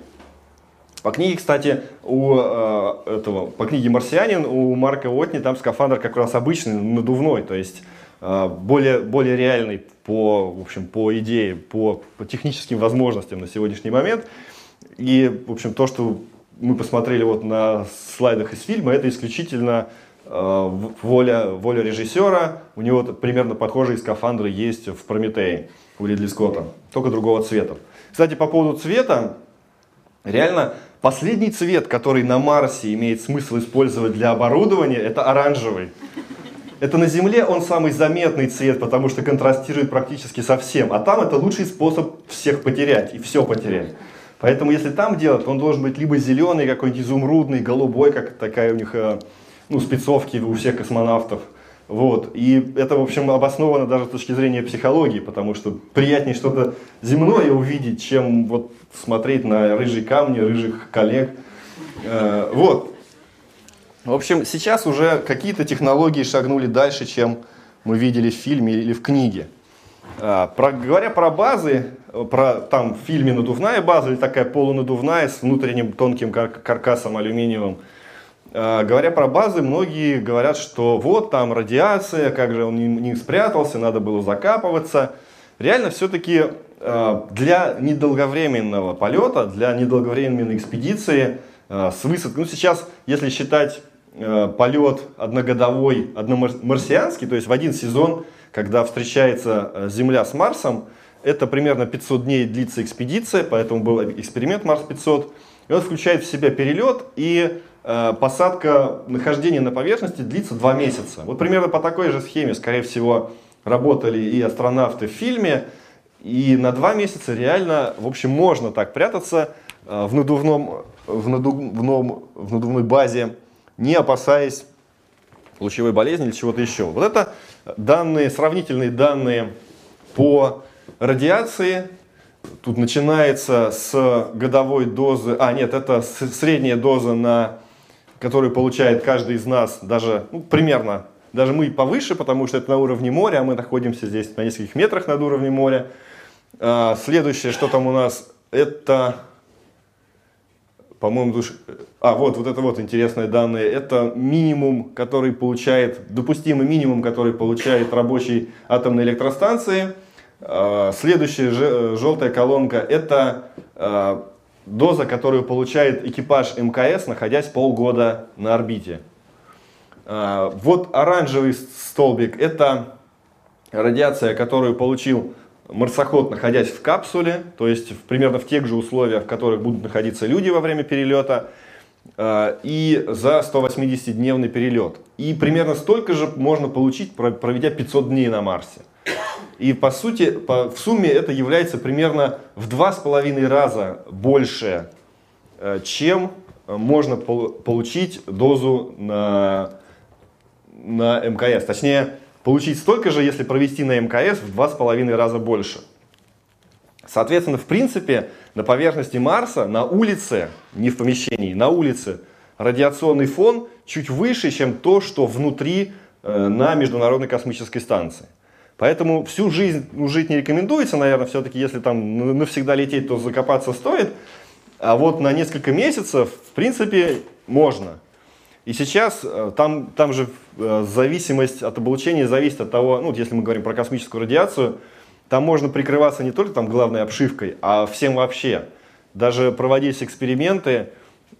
по книге, кстати, у э, этого, по книге «Марсианин» у Марка Уотни там скафандр как раз обычный, надувной, то есть э, более, более реальный по, в общем, по идее, по, по техническим возможностям на сегодняшний момент. И, в общем, то, что мы посмотрели вот на слайдах из фильма, это исключительно э, воля, воля режиссера. У него примерно похожие скафандры есть в «Прометее» у Ридли Скотта, только другого цвета. Кстати, по поводу цвета, реально последний цвет, который на Марсе имеет смысл использовать для оборудования, это оранжевый. Это на Земле он самый заметный цвет, потому что контрастирует практически со всем. А там это лучший способ всех потерять и все потерять. Поэтому если там делать, он должен быть либо зеленый, какой-нибудь изумрудный, голубой, как такая у них э, ну, спецовки у всех космонавтов. Вот. И это, в общем, обосновано даже с точки зрения психологии, потому что приятнее что-то земное увидеть, чем вот смотреть на рыжие камни, рыжих коллег. Э, вот. В общем, сейчас уже какие-то технологии шагнули дальше, чем мы видели в фильме или в книге. А, про, говоря про базы, про там в фильме надувная база или такая полунадувная с внутренним тонким кар каркасом алюминиевым. А, говоря про базы, многие говорят, что вот там радиация, как же он не, спрятался, надо было закапываться. Реально все-таки а, для недолговременного полета, для недолговременной экспедиции с высоты, ну сейчас, если считать полет одногодовой, одномарсианский, то есть в один сезон когда встречается э, Земля с Марсом. Это примерно 500 дней длится экспедиция, поэтому был эксперимент Марс 500. И он включает в себя перелет и э, посадка, нахождение на поверхности длится 2 месяца. Вот примерно по такой же схеме, скорее всего, работали и астронавты в фильме. И на 2 месяца реально, в общем, можно так прятаться э, в, надувном, в, надувном, в надувной базе, не опасаясь лучевой болезни или чего-то еще. Вот это данные, сравнительные данные по радиации. тут начинается с годовой дозы, а нет, это средняя доза, на, которую получает каждый из нас, даже ну, примерно, даже мы повыше, потому что это на уровне моря, а мы находимся здесь на нескольких метрах над уровнем моря. А, следующее, что там у нас, это по-моему, душ... а вот, вот это вот интересные данные, это минимум, который получает, допустимый минимум, который получает рабочий атомной электростанции. А, следующая желтая колонка, это а, доза, которую получает экипаж МКС, находясь полгода на орбите. А, вот оранжевый столбик, это радиация, которую получил марсоход, находясь в капсуле, то есть примерно в тех же условиях, в которых будут находиться люди во время перелета, э, и за 180-дневный перелет. И примерно столько же можно получить, проведя 500 дней на Марсе. И по сути, по, в сумме это является примерно в два с половиной раза больше, э, чем можно пол, получить дозу на, на МКС. Точнее, получить столько же, если провести на МКС в два с половиной раза больше. Соответственно, в принципе, на поверхности Марса, на улице, не в помещении, на улице, радиационный фон чуть выше, чем то, что внутри э, на Международной космической станции. Поэтому всю жизнь ну, жить не рекомендуется, наверное, все-таки, если там навсегда лететь, то закопаться стоит. А вот на несколько месяцев, в принципе, можно. И сейчас э, там, там же э, зависимость от облучения зависит от того, ну, если мы говорим про космическую радиацию, там можно прикрываться не только там главной обшивкой, а всем вообще. Даже проводились эксперименты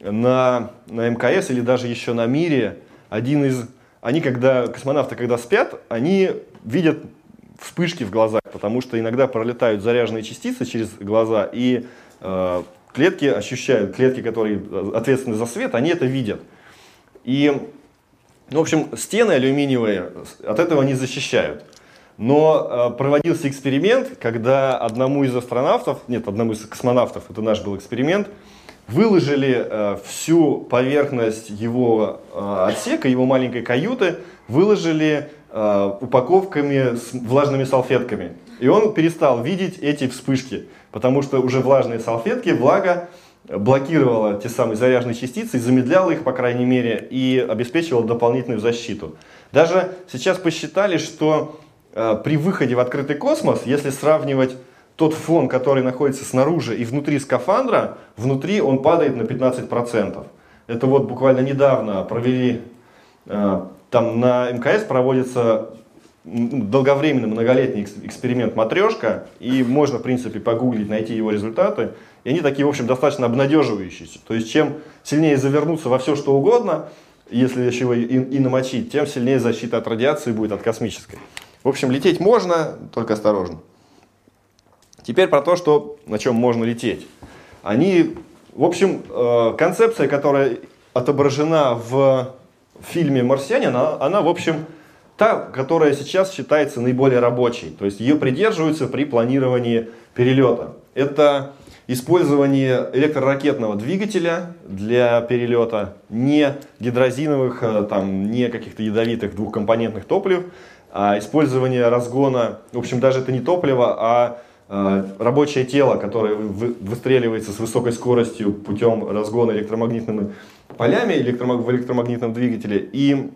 на, на МКС или даже еще на Мире. Один из... Они, когда, космонавты, когда спят, они видят вспышки в глазах, потому что иногда пролетают заряженные частицы через глаза, и э, клетки ощущают, клетки, которые ответственны за свет, они это видят. И, ну, в общем, стены алюминиевые от этого не защищают. Но э, проводился эксперимент, когда одному из астронавтов, нет, одному из космонавтов, это наш был эксперимент, выложили э, всю поверхность его э, отсека, его маленькой каюты, выложили э, упаковками с влажными салфетками. И он перестал видеть эти вспышки, потому что уже влажные салфетки, влага блокировала те самые заряженные частицы, замедляла их, по крайней мере, и обеспечивала дополнительную защиту. Даже сейчас посчитали, что э, при выходе в открытый космос, если сравнивать тот фон, который находится снаружи и внутри скафандра, внутри он падает на 15%. Это вот буквально недавно провели, э, там на МКС проводится долговременный многолетний эксперимент «Матрешка», и можно, в принципе, погуглить, найти его результаты. И они такие, в общем, достаточно обнадеживающиеся. То есть, чем сильнее завернуться во все, что угодно, если еще его и, и намочить, тем сильнее защита от радиации будет, от космической. В общем, лететь можно, только осторожно. Теперь про то, что, на чем можно лететь. Они, в общем, э, концепция, которая отображена в фильме «Марсианин», она, она в общем, та, которая сейчас считается наиболее рабочей. То есть ее придерживаются при планировании перелета. Это использование электроракетного двигателя для перелета, не гидрозиновых, э, там, не каких-то ядовитых двухкомпонентных топлив, а использование разгона, в общем, даже это не топливо, а рабочее тело, которое выстреливается с высокой скоростью путем разгона электромагнитными полями в электромагнитном двигателе. И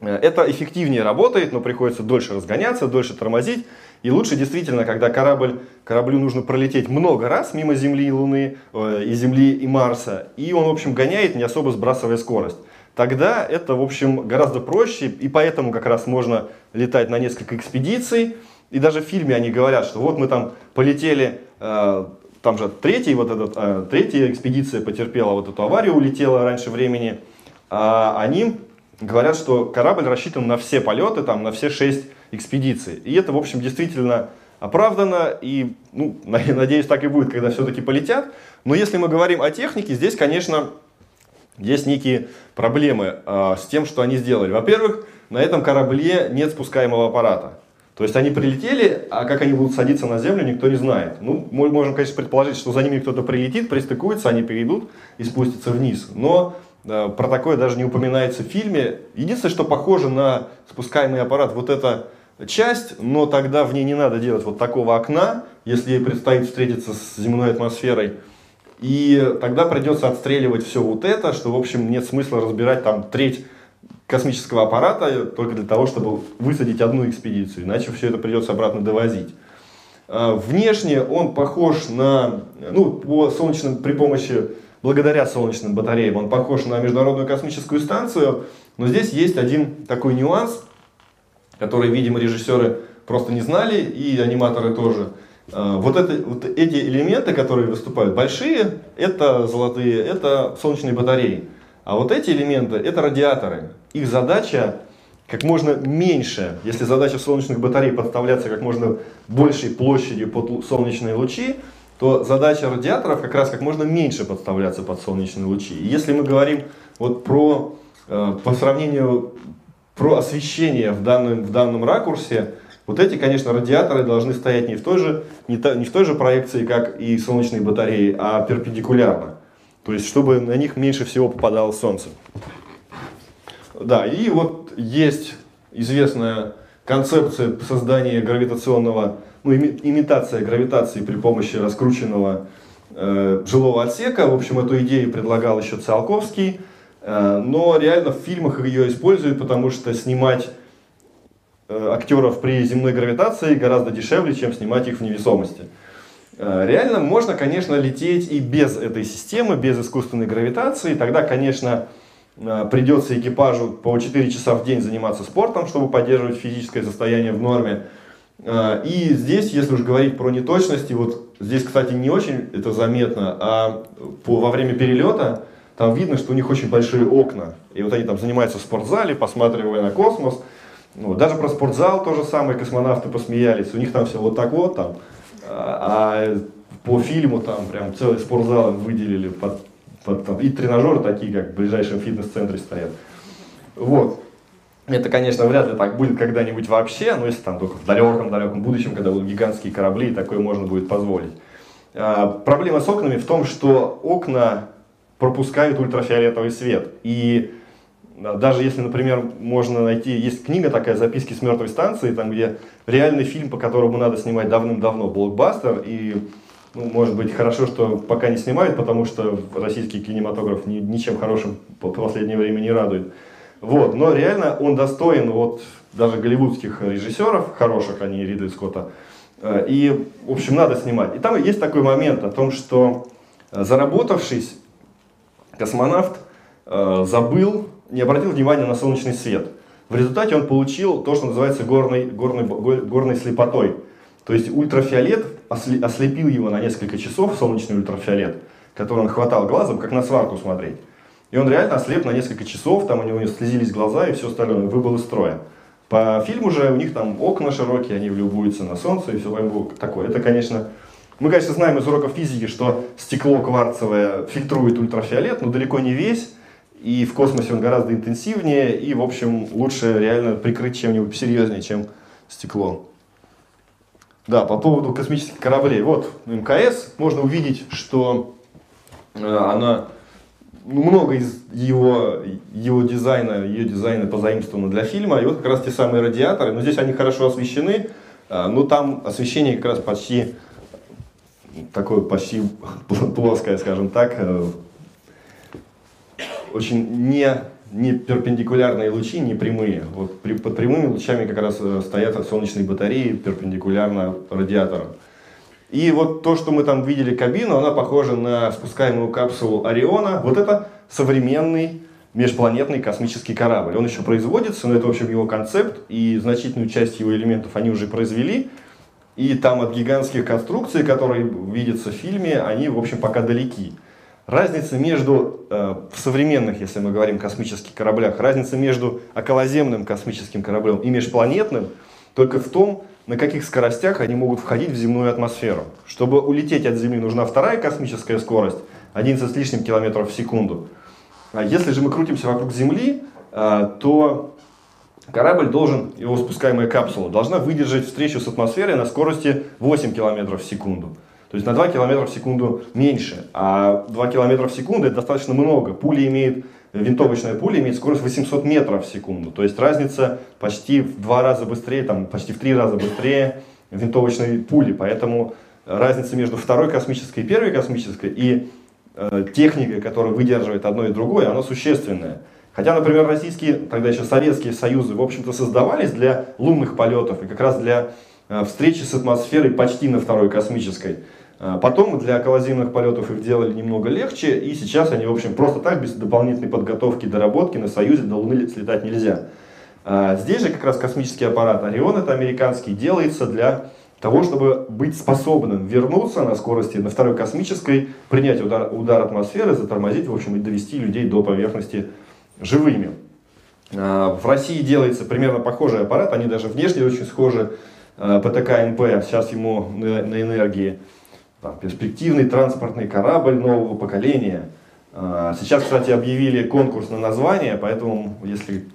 э, это эффективнее работает, но приходится дольше разгоняться, дольше тормозить. И лучше действительно, когда корабль, кораблю нужно пролететь много раз мимо Земли и Луны, э, и Земли и Марса, и он, в общем, гоняет, не особо сбрасывая скорость. Тогда это, в общем, гораздо проще, и поэтому как раз можно летать на несколько экспедиций. И даже в фильме они говорят, что вот мы там полетели, э, там же третий, вот этот, э, третья экспедиция потерпела вот эту аварию, улетела раньше времени. А они говорят, что корабль рассчитан на все полеты, там, на все шесть экспедиции. И это, в общем, действительно оправдано, и, ну, *laughs* надеюсь, так и будет, когда все-таки полетят. Но если мы говорим о технике, здесь, конечно, есть некие проблемы э, с тем, что они сделали. Во-первых, на этом корабле нет спускаемого аппарата. То есть они прилетели, а как они будут садиться на землю, никто не знает. Ну, мы можем, конечно, предположить, что за ними кто-то прилетит, пристыкуется, они перейдут и спустятся вниз. Но э, про такое даже не упоминается в фильме. Единственное, что похоже на спускаемый аппарат, вот это часть, но тогда в ней не надо делать вот такого окна, если ей предстоит встретиться с земной атмосферой. И тогда придется отстреливать все вот это, что, в общем, нет смысла разбирать там треть космического аппарата только для того, чтобы высадить одну экспедицию, иначе все это придется обратно довозить. А, внешне он похож на, ну, по солнечным, при помощи, благодаря солнечным батареям, он похож на Международную космическую станцию, но здесь есть один такой нюанс, который, видимо, режиссеры просто не знали, и аниматоры тоже. А, вот, это, вот эти элементы, которые выступают большие, это золотые, это солнечные батареи. А вот эти элементы, это радиаторы. Их задача как можно меньше, если задача солнечных батарей подставляться как можно большей площадью под солнечные лучи, то задача радиаторов как раз как можно меньше подставляться под солнечные лучи. И если мы говорим вот про, э, по сравнению, про освещение в данном, в данном ракурсе, вот эти, конечно, радиаторы должны стоять не в той же, не, та, не в той же проекции, как и солнечные батареи, а перпендикулярно. То есть, чтобы на них меньше всего попадало солнце. Да, и вот есть известная концепция создания гравитационного, ну, имитация гравитации при помощи раскрученного э, жилого отсека. В общем, эту идею предлагал еще Циолковский, э, но реально в фильмах ее используют, потому что снимать э, актеров при земной гравитации гораздо дешевле, чем снимать их в невесомости. Э, реально можно, конечно, лететь и без этой системы, без искусственной гравитации. Тогда, конечно, Э, придется экипажу по 4 часа в день заниматься спортом, чтобы поддерживать физическое состояние в норме. Э, и здесь, если уж говорить про неточности, вот здесь, кстати, не очень это заметно, а по, во время перелета там видно, что у них очень большие окна. И вот они там занимаются в спортзале, посматривая на космос. Вот. Даже про спортзал то же самое, космонавты посмеялись. У них там все вот так вот там. А, по фильму там прям целый спортзал выделили под и тренажеры такие, как в ближайшем фитнес-центре стоят. Вот. Это, конечно, вряд ли так будет когда-нибудь вообще, но если там только в далеком-далеком будущем, когда будут гигантские корабли, такое можно будет позволить. А, проблема с окнами в том, что окна пропускают ультрафиолетовый свет. И даже если, например, можно найти, есть книга такая «Записки с мертвой станции», там где реальный фильм, по которому надо снимать давным-давно, блокбастер, и ну, может быть, хорошо, что пока не снимают, потому что российский кинематограф ни, ничем хорошим по последнее время не радует. Вот, но реально он достоин вот даже голливудских режиссеров, хороших, а не Ридли Скотта. Э, и, в общем, надо снимать. И там есть такой момент о том, что э, заработавшись, космонавт э, забыл, не обратил внимания на солнечный свет. В результате он получил то, что называется горной, горной, горной слепотой. То есть ультрафиолет ослепил его на несколько часов, солнечный ультрафиолет, который он хватал глазом, как на сварку смотреть. И он реально ослеп на несколько часов, там у него слезились глаза и все остальное, выбыл из строя. По фильму же у них там окна широкие, они любуются на солнце и все такое. Это, конечно, мы, конечно, знаем из уроков физики, что стекло кварцевое фильтрует ультрафиолет, но далеко не весь. И в космосе он гораздо интенсивнее, и, в общем, лучше реально прикрыть чем-нибудь серьезнее, чем стекло. Да, по поводу космических кораблей. Вот МКС, можно увидеть, что э, она ну, много из его, его дизайна, ее дизайна позаимствовано для фильма. И вот как раз те самые радиаторы. Но здесь они хорошо освещены, э, но там освещение как раз почти такое почти *laughs* плоское, скажем так, э, очень не не перпендикулярные лучи, не прямые. Вот при, под прямыми лучами как раз э, стоят солнечные батареи перпендикулярно радиаторам. И вот то, что мы там видели кабину, она похожа на спускаемую капсулу Ориона. Вот это современный межпланетный космический корабль. Он еще производится, но это, в общем, его концепт, и значительную часть его элементов они уже произвели. И там от гигантских конструкций, которые видятся в фильме, они, в общем, пока далеки. Разница между, э, в современных, если мы говорим космических кораблях, разница между околоземным космическим кораблем и межпланетным только в том, на каких скоростях они могут входить в земную атмосферу. Чтобы улететь от Земли, нужна вторая космическая скорость, 11 с лишним километров в секунду. А если же мы крутимся вокруг Земли, э, то корабль должен, его спускаемая капсула, должна выдержать встречу с атмосферой на скорости 8 километров в секунду. То есть на 2 км в секунду меньше. А 2 км в секунду это достаточно много. Пуля имеет винтовочная пуля имеет скорость 800 метров в секунду. То есть разница почти в два раза быстрее, там, почти в три раза быстрее винтовочной пули. Поэтому разница между второй космической и первой космической и э, техникой, которая выдерживает одно и другое, она существенная. Хотя, например, российские, тогда еще советские союзы, в общем-то, создавались для лунных полетов и как раз для э, встречи с атмосферой почти на второй космической. Э, потом для околоземных полетов их делали немного легче, и сейчас они, в общем, просто так, без дополнительной подготовки, доработки на Союзе до Луны слетать нельзя. А здесь же как раз космический аппарат Орион, это американский, делается для того, чтобы быть способным вернуться на скорости на второй космической, принять удар, удар атмосферы, затормозить, в общем, и довести людей до поверхности живыми. А, в России делается примерно похожий аппарат, они даже внешне очень схожи. А, ПТК-НП, сейчас ему на энергии. Там, перспективный транспортный корабль нового поколения. А, сейчас, кстати, объявили конкурс на название, поэтому, если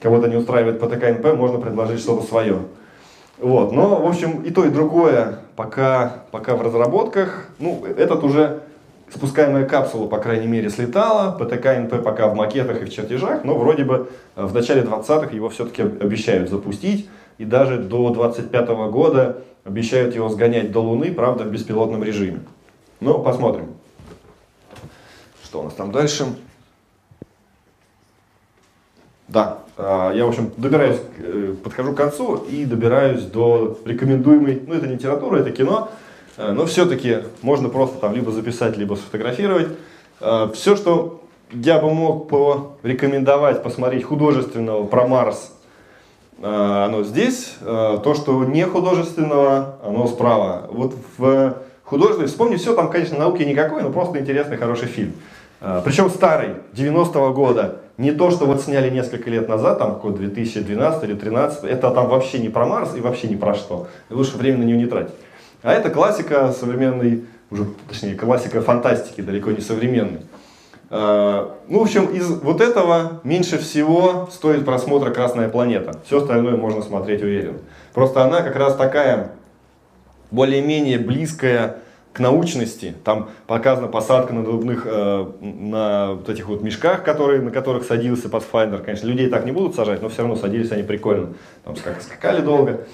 кого-то не устраивает ПТК-НП, можно предложить что-то свое. Вот, но, в общем, и то, и другое пока, пока в разработках. Ну, этот уже спускаемая капсула, по крайней мере, слетала. ПТК-НП пока в макетах и в чертежах, но вроде бы э, в начале 20-х его все-таки обещают запустить. И даже до 25 -го года обещают его сгонять до Луны, правда, в беспилотном режиме. Ну, посмотрим. Что у нас там дальше? Да, а, я, в общем, добираюсь, э, подхожу к концу и добираюсь до рекомендуемой, ну, это не литература, это кино, э, но все-таки можно просто там либо записать, либо сфотографировать. А, Все, что я бы мог порекомендовать посмотреть художественного про Марс, оно здесь. То, что не художественного, оно справа. Вот в художественной, вспомни, все там, конечно, науки никакой, но просто интересный, хороший фильм. Причем старый, 90-го года не то, что вот сняли несколько лет назад, там какой 2012 или 2013, это там вообще не про Марс и вообще не про что. Лучше время на нее не тратить. А это классика современной, уже, точнее, классика фантастики, далеко не современной. А, ну, в общем, из вот этого меньше всего стоит просмотра «Красная планета». Все остальное можно смотреть уверен. Просто она как раз такая более-менее близкая к научности. Там показана посадка на надувных, э, на вот этих вот мешках, которые, на которых садился Pathfinder. Конечно, людей так не будут сажать, но все равно садились они прикольно. Там скак, скакали долго.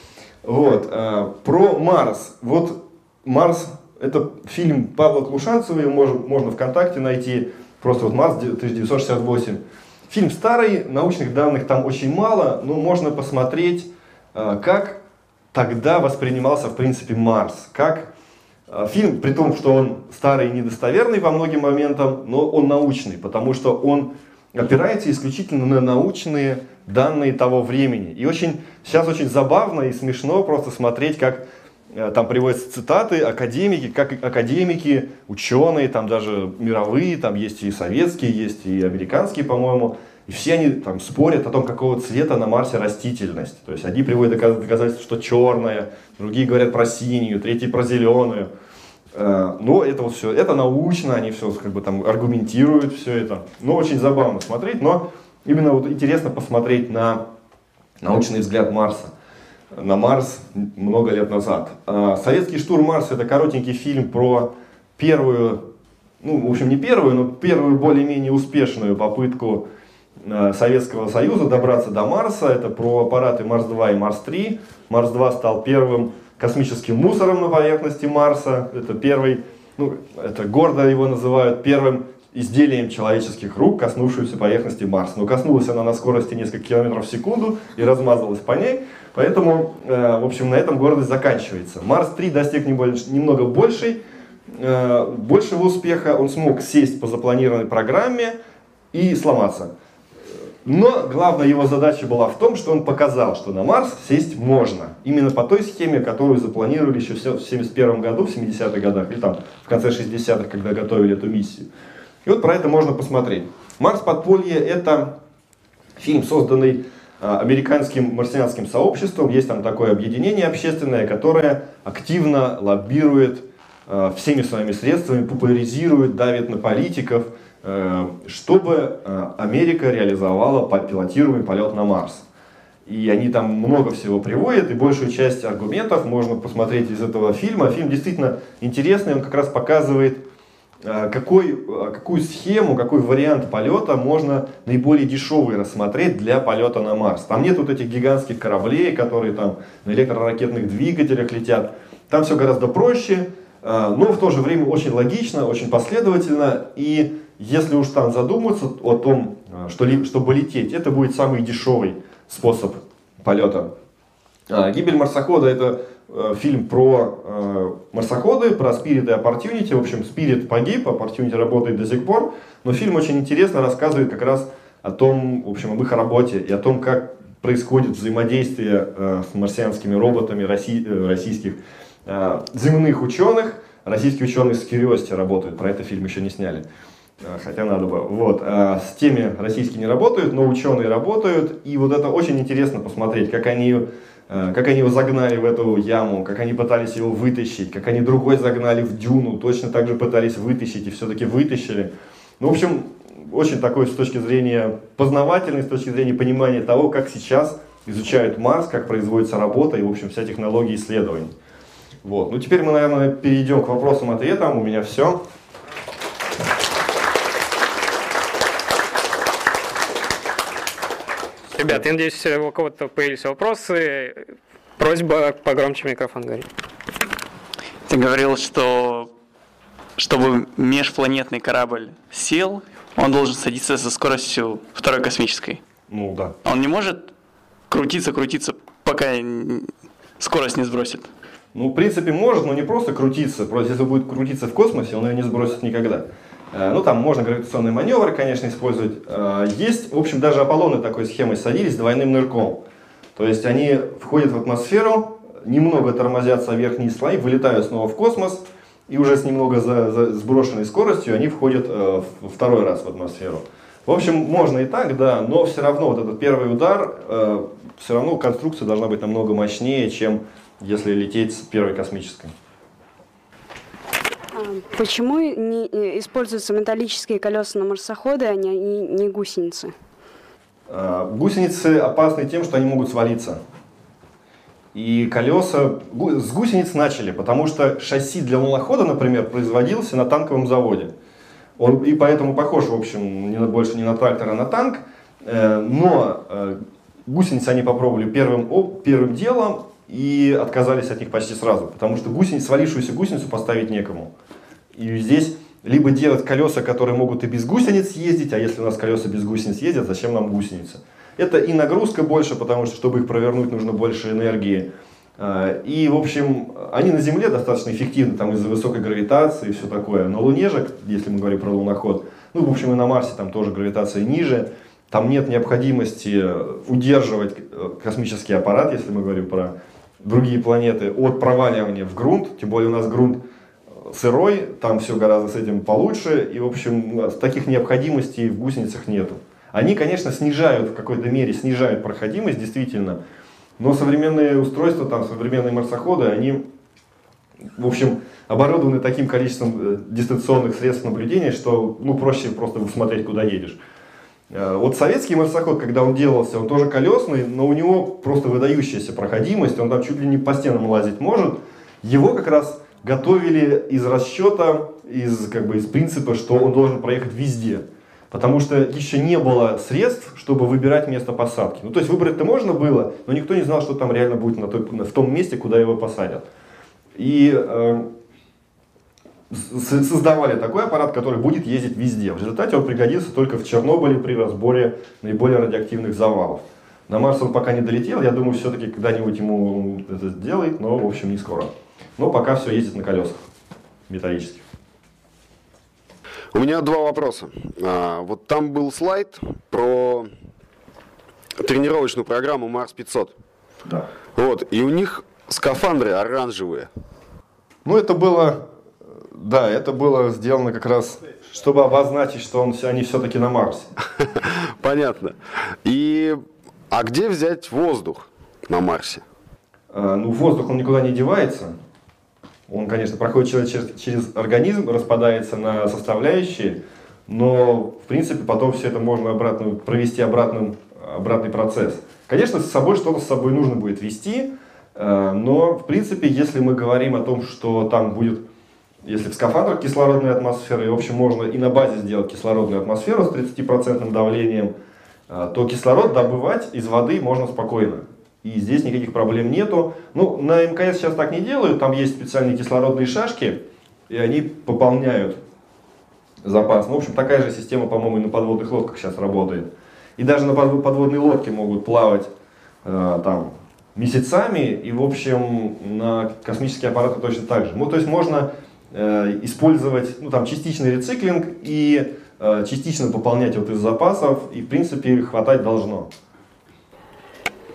Вот. Э, про Марс. Вот Марс, это фильм Павла Клушанцева, его можно, можно ВКонтакте найти. Просто вот Марс 1968. Фильм старый, научных данных там очень мало, но можно посмотреть, э, как тогда воспринимался, в принципе, Марс. Как а, фильм, при том, что он старый и недостоверный по многим моментам, но он научный, потому что он опирается исключительно на научные данные того времени. И очень, сейчас очень забавно и смешно просто смотреть, как э, там приводятся цитаты, академики, как академики, ученые, там даже мировые, там есть и советские, есть и американские, по-моему, и все они там спорят о том, какого цвета на Марсе растительность. То есть одни приводят доказательства, что черная, другие говорят про синюю, третьи про зеленую. Э, но это вот все, это научно, они все как бы там аргументируют все это. Но очень забавно смотреть, но именно вот интересно посмотреть на научный взгляд Марса. На Марс много лет назад. Э, Советский штурм Марса это коротенький фильм про первую, ну, в общем, не первую, но первую более-менее успешную попытку Э, Советского Союза добраться до Марса. Это про аппараты Марс-2 и Марс-3. Марс-2 стал первым космическим мусором на поверхности Марса. Это первый, ну, это гордо его называют первым изделием человеческих рук, коснувшуюся поверхности Марса. Но коснулась она на скорости несколько километров в секунду и размазалась по ней. Поэтому, э, в общем, на этом гордость заканчивается. Марс-3 достиг немного большей, э, большего успеха. Он смог сесть по запланированной программе и сломаться. Но главная его задача была в том, что он показал, что на Марс сесть можно. Именно по той схеме, которую запланировали еще в 1971 году, в 70-х годах, или там в конце 60-х, когда готовили эту миссию. И вот про это можно посмотреть. «Марс. Подполье» — это фильм, созданный а, американским марсианским сообществом. Есть там такое объединение общественное, которое активно лоббирует а, всеми своими средствами, популяризирует, давит на политиков – Э, чтобы э, Америка реализовала пилотируемый полет на Марс. И они там много всего приводят, и большую часть аргументов можно посмотреть из этого фильма. Фильм действительно интересный, он как раз показывает а, какой, а, какую схему, какой вариант полета можно наиболее дешевый рассмотреть для полета на Марс. Там нет вот этих гигантских кораблей, которые там на электроракетных двигателях летят. Там все гораздо проще, а, но в то же время очень логично, очень последовательно. И если уж там задуматься о том, что, чтобы лететь, это будет самый дешевый способ полета. Гибель марсохода это Э, фильм про э, марсоходы, про Spirit и Opportunity. В общем, Spirit погиб, Opportunity работает до сих пор. Но фильм очень интересно рассказывает как раз о том, в общем, об их работе и о том, как происходит взаимодействие э, с марсианскими роботами россий, э, российских э, земных ученых. Российские ученые с Curiosity работают, про это фильм еще не сняли. Э, хотя надо бы. Вот. А с теми российские не работают, но ученые работают. И вот это очень интересно посмотреть, как они Э, как они его загнали в эту яму, как они пытались его вытащить, как они другой загнали в дюну, точно так же пытались вытащить и все-таки вытащили. Ну, в общем, очень такой с точки зрения познавательной, с точки зрения понимания того, как сейчас изучают Марс, как производится работа и, в общем, вся технология исследований. Вот. Ну, теперь мы, наверное, перейдем к вопросам-ответам. У меня все. Ребят, я надеюсь, у кого-то появились вопросы. Просьба погромче микрофон говорить. Ты говорил, что чтобы межпланетный корабль сел, он должен садиться со скоростью второй космической. Ну да. Он не может крутиться, крутиться, пока скорость не сбросит. Ну, в принципе, может, но не просто крутиться. Просто если будет крутиться в космосе, он ее не сбросит никогда. Э, ну, там можно гравитационные маневры, конечно, использовать. Э, есть, в общем, даже Аполлоны такой схемой садились двойным нырком. То есть они входят в атмосферу, немного тормозятся верхние слои, вылетают снова в космос, и уже с немного за, за сброшенной скоростью они входят э, второй раз в атмосферу. В общем, можно и так, да, но все равно вот этот первый удар, э, все равно конструкция должна быть намного мощнее, чем если лететь с первой космической. Почему не э, используются металлические колеса на марсоходы, а не, не гусеницы? А, гусеницы опасны тем, что они могут свалиться. И колеса с гусениц начали, потому что шасси для лунохода, например, производился на танковом заводе. Он и поэтому похож, в общем, не на, больше не на трактор, а на танк. Э, но э, гусеницы они попробовали первым, первым делом, и отказались от них почти сразу, потому что гусениц, свалившуюся гусеницу поставить некому. И здесь либо делать колеса, которые могут и без гусениц ездить, а если у нас колеса без гусениц ездят, зачем нам гусеницы? Это и нагрузка больше, потому что, чтобы их провернуть, нужно больше энергии. А, и, в общем, они на Земле достаточно эффективны, там из-за высокой гравитации и все такое. На Луне же, если мы говорим про луноход, ну, в общем, и на Марсе там тоже гравитация ниже, там нет необходимости удерживать э, космический аппарат, если мы говорим про другие планеты от проваливания в грунт, тем более у нас грунт сырой, там все гораздо с этим получше, и, в общем, таких необходимостей в гусеницах нету. Они, конечно, снижают, в какой-то мере снижают проходимость, действительно, но современные устройства, там, современные марсоходы, они, в общем, оборудованы таким количеством э, дистанционных средств наблюдения, что, ну, проще просто смотреть, куда едешь. Э, вот советский марсоход, когда он делался, он тоже колесный, но у него просто выдающаяся проходимость, он там чуть ли не по стенам лазить может. Его как раз готовили из расчета, из, как бы, из принципа, что он должен проехать везде. Потому что еще не было средств, чтобы выбирать место посадки. Ну, то есть выбрать-то можно было, но никто не знал, что там реально будет на той, в том месте, куда его посадят. И э, создавали такой аппарат, который будет ездить везде. В результате он пригодился только в Чернобыле при разборе наиболее радиоактивных завалов. На Марс он пока не долетел, я думаю, все-таки когда-нибудь ему это сделает, но, в общем, не скоро. Но пока все ездит на колесах металлических. У меня два вопроса. А, вот там был слайд про тренировочную программу Марс 500. Да. Вот, и у них скафандры оранжевые. Ну, это было да, это было сделано как раз, чтобы обозначить, что он, они все-таки на Марсе. *laughs* Понятно. И а где взять воздух на Марсе? А, ну, воздух, он никуда не девается. Он, конечно, проходит через, через организм, распадается на составляющие, но, в принципе, потом все это можно обратно, провести обратным, обратный процесс. Конечно, с собой что-то с собой нужно будет вести, а, но, в принципе, если мы говорим о том, что там будет если в скафандрах кислородная атмосфера, и, в общем, можно и на базе сделать кислородную атмосферу с 30% давлением, а, то кислород добывать из воды можно спокойно. И здесь никаких проблем нету. Ну, на МКС сейчас так не делают, там есть специальные кислородные шашки, и они пополняют запас. Ну, в общем, такая же система, по-моему, и на подводных лодках сейчас работает. И даже на подводной лодке могут плавать э, там месяцами, и, в общем, на космические аппараты точно так же. Ну, то есть можно э, использовать ну, там, частичный рециклинг и э, частично пополнять вот из запасов, и, в принципе, хватать должно.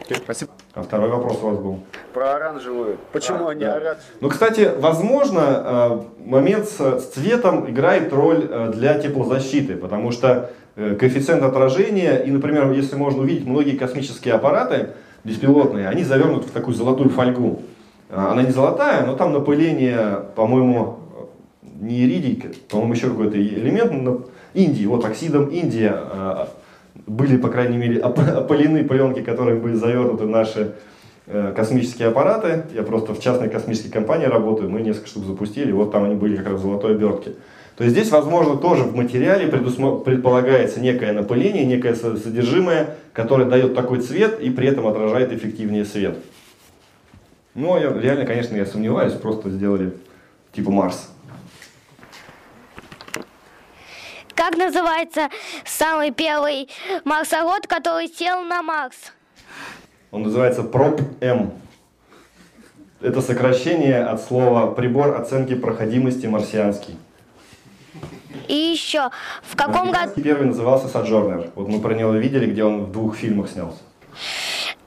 Спасибо. А второй вопрос у вас был. Про оранжевую. Почему А, они да. оранжевые? Ну, кстати, возможно, э, момент с, цветом играет роль э, для теплозащиты, потому что э, коэффициент отражения, и, например, если можно увидеть, многие космические аппараты беспилотные, они завернуты в такую золотую фольгу. Она не золотая, но там напыление, по-моему, не иридий, по-моему, еще какой-то элемент, Индии, вот оксидом Индия были, по крайней мере, оп- опылены пленки, которыми были завернуты наши э, космические аппараты. Я просто в частной космической компании работаю, мы несколько штук запустили, вот там они были как раз в золотой обертке. То есть здесь, возможно, тоже в материале предполагается некое напыление, некое со- содержимое, которое дает такой цвет и при этом отражает эффективнее свет. Но я, реально, конечно, я сомневаюсь, просто сделали типа Марс. Как называется самый первый марсоход, который сел на Марс? Он называется PROP-M. Это сокращение от слова «прибор оценки проходимости марсианский». И еще, в каком году... Первый назывался Sojourner. Вот мы про него видели, где он в двух фильмах снялся.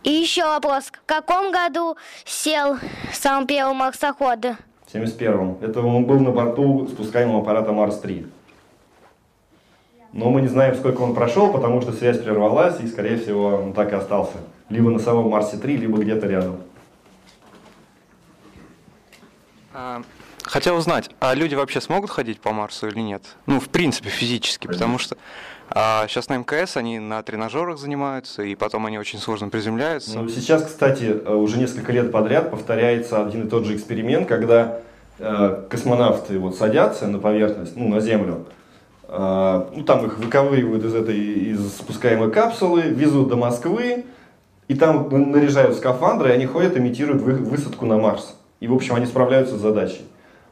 И еще вопрос. В каком году сел самый первый марсоход? В 71-м. Это он был на борту спускаемого аппарата Марс-3. Но мы не знаем, сколько он прошел, потому что связь прервалась, и, скорее всего, он так и остался. Либо на самом Марсе-3, либо где-то рядом. А, Хотел узнать, а люди вообще смогут ходить по Марсу или нет? Ну, в принципе, физически, потому что а, сейчас на МКС они на тренажерах занимаются, и потом они очень сложно приземляются. Ну, сейчас, кстати, э, уже несколько лет подряд повторяется один и тот же эксперимент, когда э, космонавты вот садятся на поверхность, ну, на Землю, ну, там их выковыривают из этой из спускаемой капсулы, везут до Москвы, и там наряжают скафандры, и они ходят, имитируют вы- высадку на Марс. И, в общем, они справляются с задачей.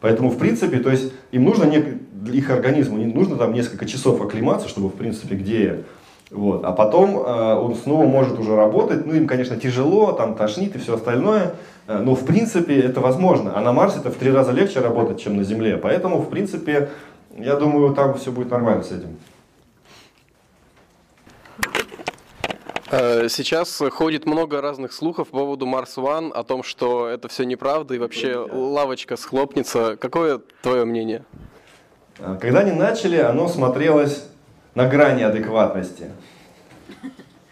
Поэтому, в принципе, то есть им нужно, нек- их организму не- нужно там несколько часов оклематься, чтобы, в принципе, где вот. А потом э, он снова может уже работать. Ну, им, конечно, тяжело, там тошнит и все остальное. э, но, в принципе, это возможно. А на Марсе это в три раза легче работать, чем на Земле. Поэтому, в принципе, я думаю, там все будет нормально с этим. Э, Сейчас ходит много разных слухов по поводу Марс One, о том, что это все неправда и вообще лавочка схлопнется. Какое твое мнение? А, Когда они начали, оно смотрелось на грани адекватности.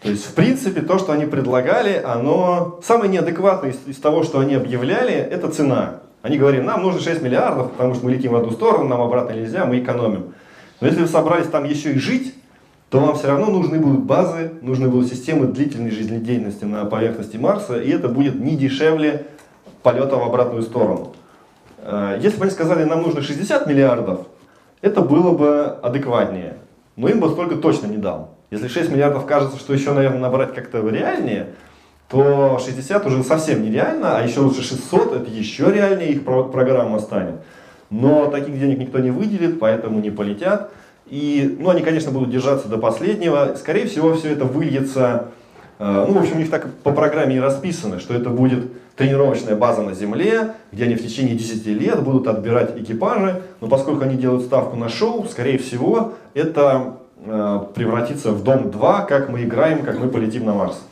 То есть, в принципе, то, что они предлагали, оно самое неадекватное из, из того, что они объявляли, это цена. Они говорили, нам нужно 6 миллиардов, потому что мы летим в одну сторону, нам обратно нельзя, мы экономим. Но если вы собрались там еще и жить, то вам все равно нужны будут базы, нужны будут системы длительной жизнедеятельности на поверхности Марса, и это будет не дешевле полета в обратную сторону. Э, Если бы они сказали, нам нужно 60 миллиардов, это было бы адекватнее. Но им бы столько точно не дал. Если 6 миллиардов кажется, что еще, наверное, набрать как-то реальнее, то 60 уже совсем нереально, а еще лучше 600, это еще реальнее их про- программа станет. Но таких денег никто не выделит, поэтому не полетят. И, ну, они, конечно, будут держаться до последнего. Скорее всего, все это выльется, э, ну, в общем, у них так по программе и расписано, что это будет тренировочная база на Земле, где они в течение 10 лет будут отбирать экипажи. Но поскольку они делают ставку на шоу, скорее всего, это э, превратится в Дом 2, как мы играем, как мы полетим на Марс.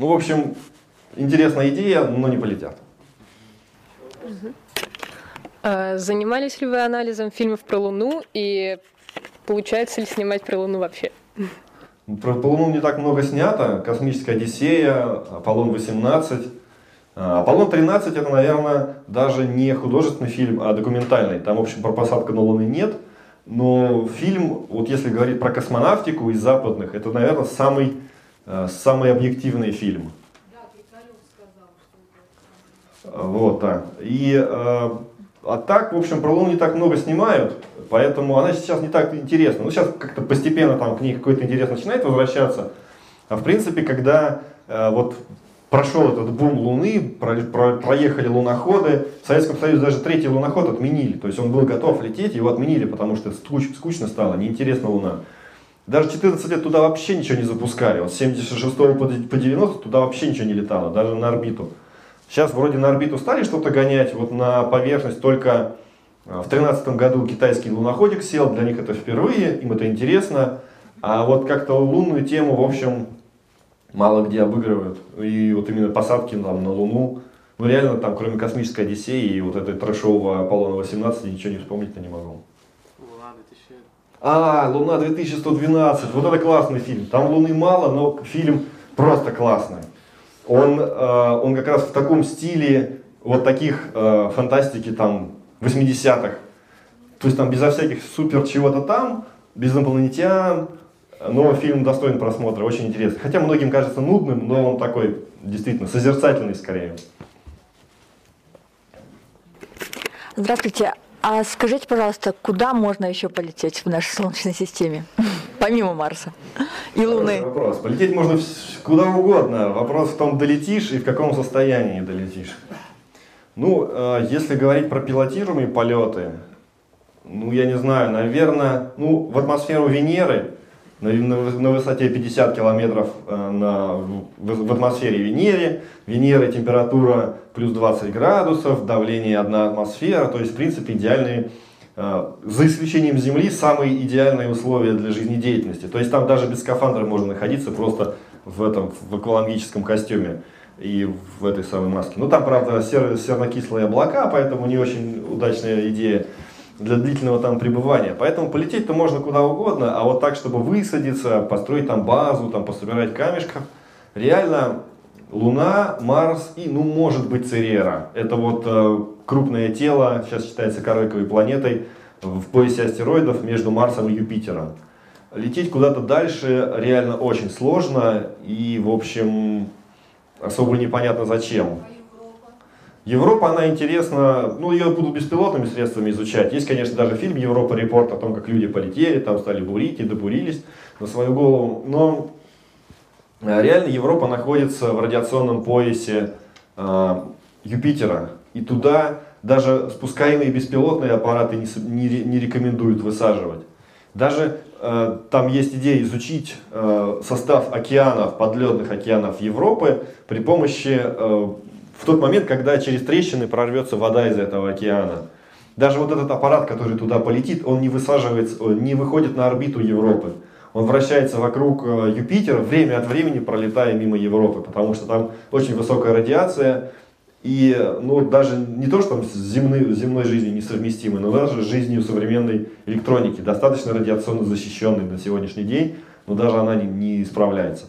Ну, в общем, интересная идея, но не полетят. А Занимались ли вы анализом фильмов про Луну и получается ли снимать про Луну вообще? Про по Луну не так много снято. Космическая Одиссея, Аполлон-18. А, Аполлон-13 это, наверное, даже не художественный фильм, а документальный. Там, в общем, про посадку на Луны нет. Но фильм, вот если говорить про космонавтику из западных, это, наверное, самый, самый объективный фильм. Вот, да. И, э, а так, в общем, про Луну не так много снимают, поэтому она сейчас не так интересна. Ну, сейчас как-то постепенно там к ней какой-то интерес начинает возвращаться. А в принципе, когда э, вот прошел этот бум Луны, про, про, проехали луноходы, в Советском Союзе даже третий луноход отменили. То есть он был готов лететь, его отменили, потому что скуч, скучно стало, неинтересно Луна. Даже 14 лет туда вообще ничего не запускали. Вот с 76 по, по 90 туда вообще ничего не летало, даже на орбиту. Сейчас вроде на орбиту стали что-то гонять, вот на поверхность только а, в 2013 году китайский луноходик сел, для них это впервые, им это интересно. А вот как-то лунную тему, в общем, мало где обыгрывают. И вот именно посадки там, на Луну, ну реально там, кроме космической Одиссеи и вот этой трэшового Аполлона 18, ничего не вспомнить-то не могу. А, Луна 2112, вот это классный фильм. Там Луны мало, но фильм просто классный. Он, э, он как раз в таком стиле вот таких э, фантастики там 80-х. То есть там безо всяких супер чего-то там, без инопланетян, но фильм достоин просмотра, очень интересный. Хотя многим кажется нудным, но он такой действительно созерцательный скорее. Здравствуйте. А скажите, пожалуйста, куда можно еще полететь в нашей Солнечной системе, помимо Марса и Луны? Вопрос. Полететь можно куда угодно. Вопрос в том, долетишь и в каком состоянии долетишь. Ну, э, если говорить про пилотируемые полеты, ну, я не знаю, наверное, ну, в атмосферу Венеры на, на, высоте 50 километров э, на, в, в атмосфере Венеры. Венеры температура плюс 20 градусов, давление 1 атмосфера, то есть в принципе идеальные, э, за исключением Земли, самые идеальные условия для жизнедеятельности. То есть там даже без скафандра можно находиться просто в этом в аквалангическом костюме и в этой самой маске. Ну там, правда, сер, серно-кислые облака, поэтому не очень удачная идея для длительного там пребывания. Поэтому полететь-то можно куда угодно, а вот так, чтобы высадиться, построить там базу, там пособирать камешков, реально Луна, Марс и, ну, может быть, Церера. Это вот э, крупное тело, сейчас считается карликовой планетой, в поясе астероидов между Марсом и Юпитером. Лететь куда-то дальше реально очень сложно и, в общем, особо непонятно зачем. Европа, она интересна, ну, ее будут беспилотными средствами изучать. Есть, конечно, даже фильм «Европа репорт» о том, как люди полетели, там стали бурить и добурились на свою голову. Но э, реально Европа находится в радиационном поясе э, Юпитера. И туда даже спускаемые беспилотные аппараты не, не, не рекомендуют высаживать. Даже э, там есть идея изучить э, состав океанов, подледных океанов Европы при помощи э, в тот момент, когда через трещины прорвется вода из этого океана. Даже вот этот аппарат, который туда полетит, он не высаживается, не выходит на орбиту Европы. Он вращается вокруг э, Юпитера, время от времени пролетая мимо Европы, потому что там очень высокая радиация, и ну, даже не то, что там с земной, земной жизнью несовместимой, но даже с жизнью современной электроники, достаточно радиационно защищенной на сегодняшний день, но даже она не, не справляется.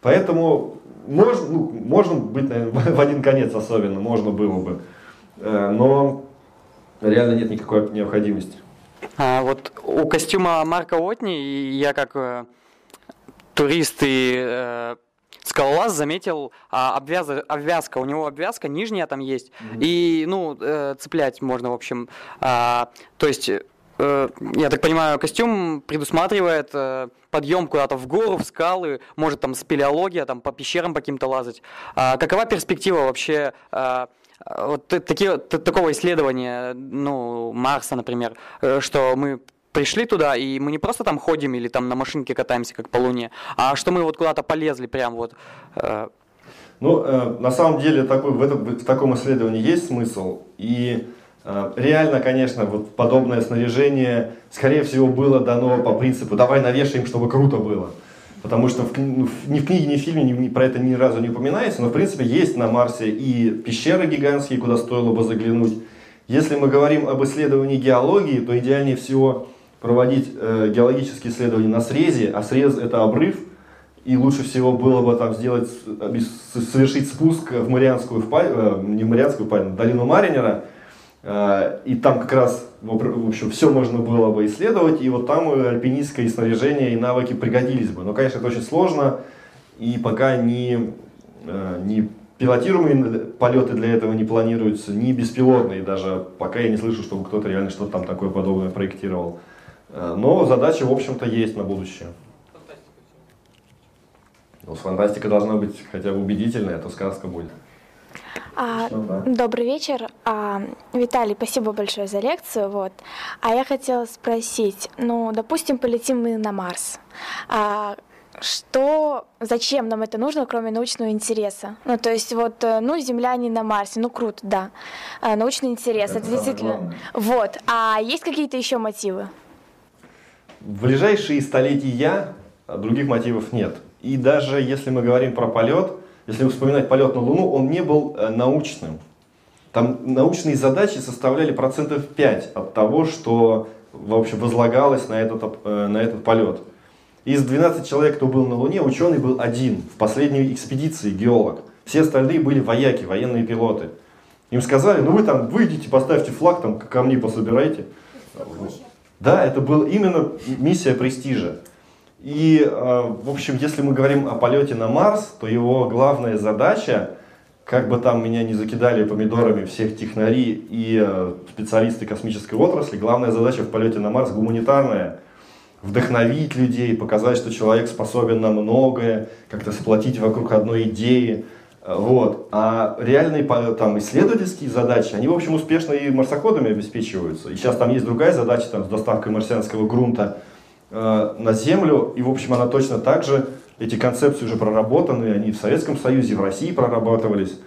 Поэтому можно, ну, можно быть, наверное, *laughs* в один конец особенно, можно было бы. Э, но реально нет никакой необходимости. А, вот у костюма Марка Уотни я как э, турист и э, скалолаз заметил а, обвяз, обвязка. У него обвязка нижняя там есть. Mm-hmm. И, ну, э, цеплять можно, в общем. А, то есть я так понимаю, костюм предусматривает э, подъем куда-то в гору, в скалы, может там спелеология, там по пещерам по каким-то лазать. А какова перспектива вообще э, вот такие, такого исследования, ну, Марса, например, что мы пришли туда, и мы не просто там ходим или там на машинке катаемся, как по Луне, а что мы вот куда-то полезли прям вот. Ну, на самом деле такой, в, этом, в таком исследовании есть смысл, и Э, реально, конечно, вот подобное снаряжение, скорее всего, было дано по принципу «давай навешаем, чтобы круто было». Потому что в, ну, ни в книге, ни в фильме ни, ни, про это ни разу не упоминается, но в принципе есть на Марсе и пещеры гигантские, куда стоило бы заглянуть. Если мы говорим об исследовании геологии, то идеальнее всего проводить э, геологические исследования на срезе, а срез это обрыв, и лучше всего было бы там сделать, э, совершить спуск в Марианскую впадину, э, не в Марианскую впадину, долину Маринера, Э, и там как раз, в общем, все можно было бы исследовать, и вот там альпинистское снаряжение и навыки пригодились бы. Но, конечно, это очень сложно, и пока ни, э, ни пилотируемые полеты для этого не планируются, ни беспилотные даже. Пока я не слышу, чтобы кто-то реально что-то там такое подобное проектировал. Э, но задача, в общем-то, есть на будущее. Ну, фантастика должна быть хотя бы убедительная, а то сказка будет. А. Добрый вечер. А, Виталий, спасибо большое за лекцию. Вот. А я хотела спросить, ну, допустим, полетим мы на Марс. А, что, зачем нам это нужно, кроме научного интереса? Ну, то есть вот, э, ну, земляне на Марсе, ну, круто, да. А, научный интерес, это, Это действительно... главное. Вот. А есть какие-то еще мотивы? В ближайшие столетия других мотивов нет. И даже если мы говорим про полет, если вспоминать полет на Луну, он не был э, научным. Там научные задачи составляли процентов 5 от того, что в общем, возлагалось на этот, э, на этот полет. Из 12 человек, кто был на Луне, ученый был один в последней экспедиции, геолог. Все остальные были вояки, военные пилоты. Им сказали, ну вы там выйдите, поставьте флаг, там камни пособирайте. Да, это была именно миссия престижа. И, э, в общем, если мы говорим о полете на Марс, то его главная задача, как бы там меня не закидали помидорами всех технари и э, специалисты космической отрасли, главная задача в полете на Марс гуманитарная. Вдохновить людей, показать, что человек способен на многое, как-то сплотить вокруг одной идеи. Э, Вот. А реальные там, исследовательские задачи, они, в общем, успешно и марсоходами обеспечиваются. И сейчас там есть другая задача там, с доставкой марсианского грунта э, на Землю. И, в общем, она точно так же, эти концепции уже проработаны, они в Советском Союзе, в России прорабатывались.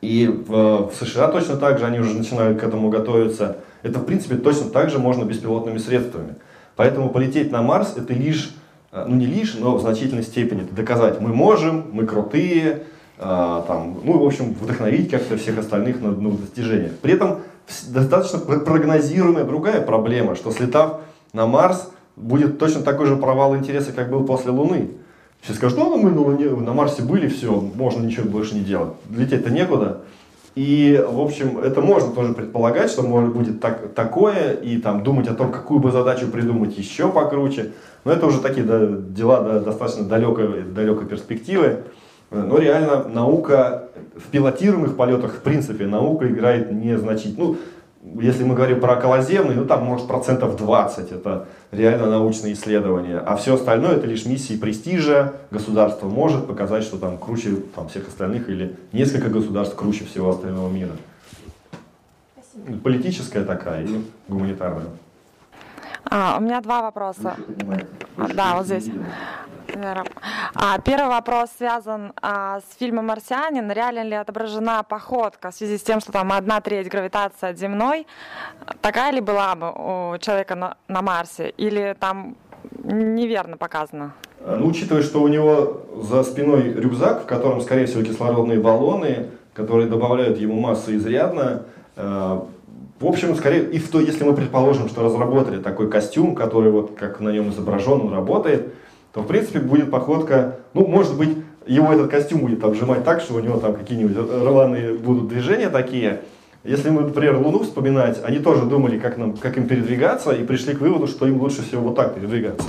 И в, в США точно так же, они уже начинают к этому готовиться. Это, в принципе, точно так же можно беспилотными средствами. Поэтому полететь на Марс это лишь, э, ну не лишь, но в значительной степени это доказать, мы можем, мы крутые, э, там, ну, в общем, вдохновить как-то всех остальных на ну, достижениях. При этом достаточно пр- прогнозируемая другая проблема, что слетав на Марс, будет точно такой же провал интереса, как был после Луны. Все скажут, ну, мы на, Луне, на Марсе были, все, можно ничего больше не делать. Лететь-то некуда. И, в общем, это можно тоже предполагать, что может будет так, такое, и там думать о том, какую бы задачу придумать еще покруче. Но это уже такие да, дела да, достаточно далекой, далекой перспективы. Но реально наука в пилотируемых полетах, в принципе, наука играет незначительно. Ну, если мы говорим про околоземный, ну там может процентов 20 это реально научные исследования, а все остальное это лишь миссии престижа, государство может показать, что там круче там, всех остальных или несколько государств круче всего остального мира. Политическая такая и гуманитарная. А, у меня два вопроса. А, Да, вот здесь. А, первый вопрос связан а, с фильмом «Марсианин». Реально ли отображена походка в связи с тем, что там одна треть гравитации от земной? Такая ли была бы у человека на, на Марсе? Или там неверно показано? Ну, учитывая, что у него за спиной рюкзак, в котором, скорее всего, кислородные баллоны, которые добавляют ему массы изрядно, э, в общем, скорее, и в то, если мы предположим, что разработали такой костюм, который вот как на нем изображен, он работает, то, в принципе, будет походка, ну, может быть, его этот костюм будет обжимать так, что у него там какие-нибудь рваные будут движения такие. Если мы, например, Луну вспоминать, они тоже думали, как, нам, как им передвигаться, и пришли к выводу, что им лучше всего вот так передвигаться.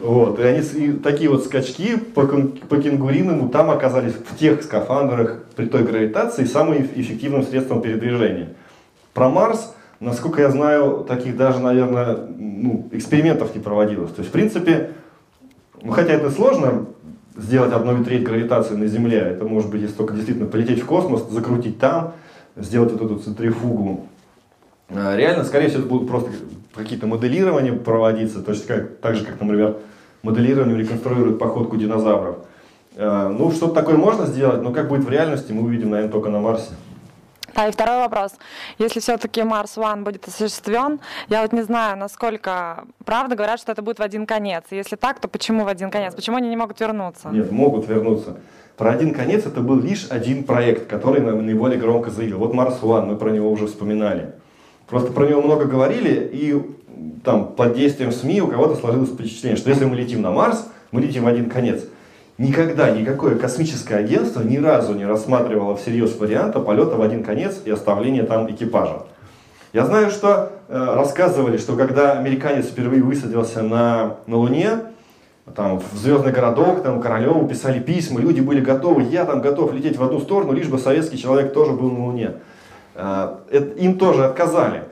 Вот, и они и такие вот скачки по, по кенгуриному там оказались в тех скафандрах при той гравитации самым эф- эффективным средством передвижения. Про Марс, насколько я знаю, таких даже, наверное, ну, экспериментов не проводилось. То есть, в принципе, ну, хотя это сложно сделать одну треть гравитации на Земле, это может быть, если только действительно полететь в космос, закрутить там, сделать вот эту центрифугу. А, Реально, скорее всего, это будут просто какие-то моделирования проводиться, точно как, так же, как, например, моделированием реконструируют походку динозавров. А, Ну, что-то такое можно сделать, но как будет в реальности, мы увидим, наверное, только на Марсе. Да, и второй вопрос. Если все-таки Марс One будет осуществлен, я вот не знаю, насколько правда говорят, что это будет в один конец. Если так, то почему в один конец? Почему они не могут вернуться? Нет, могут вернуться. Про один конец это был лишь один проект, который нам наиболее громко заявил. Вот Марс One, мы про него уже вспоминали. Просто про него много говорили, и там под действием СМИ у кого-то сложилось впечатление, что если мы летим на Марс, мы летим в один конец. Никогда никакое космическое агентство ни разу не рассматривало всерьез варианта полета в один конец и оставления там экипажа. Я знаю, что э, рассказывали, что когда американец впервые высадился на, на Луне, там, в Звездный городок, там, Королеву писали письма, люди были готовы, я там готов лететь в одну сторону, лишь бы советский человек тоже был на Луне. А, это, им тоже отказали.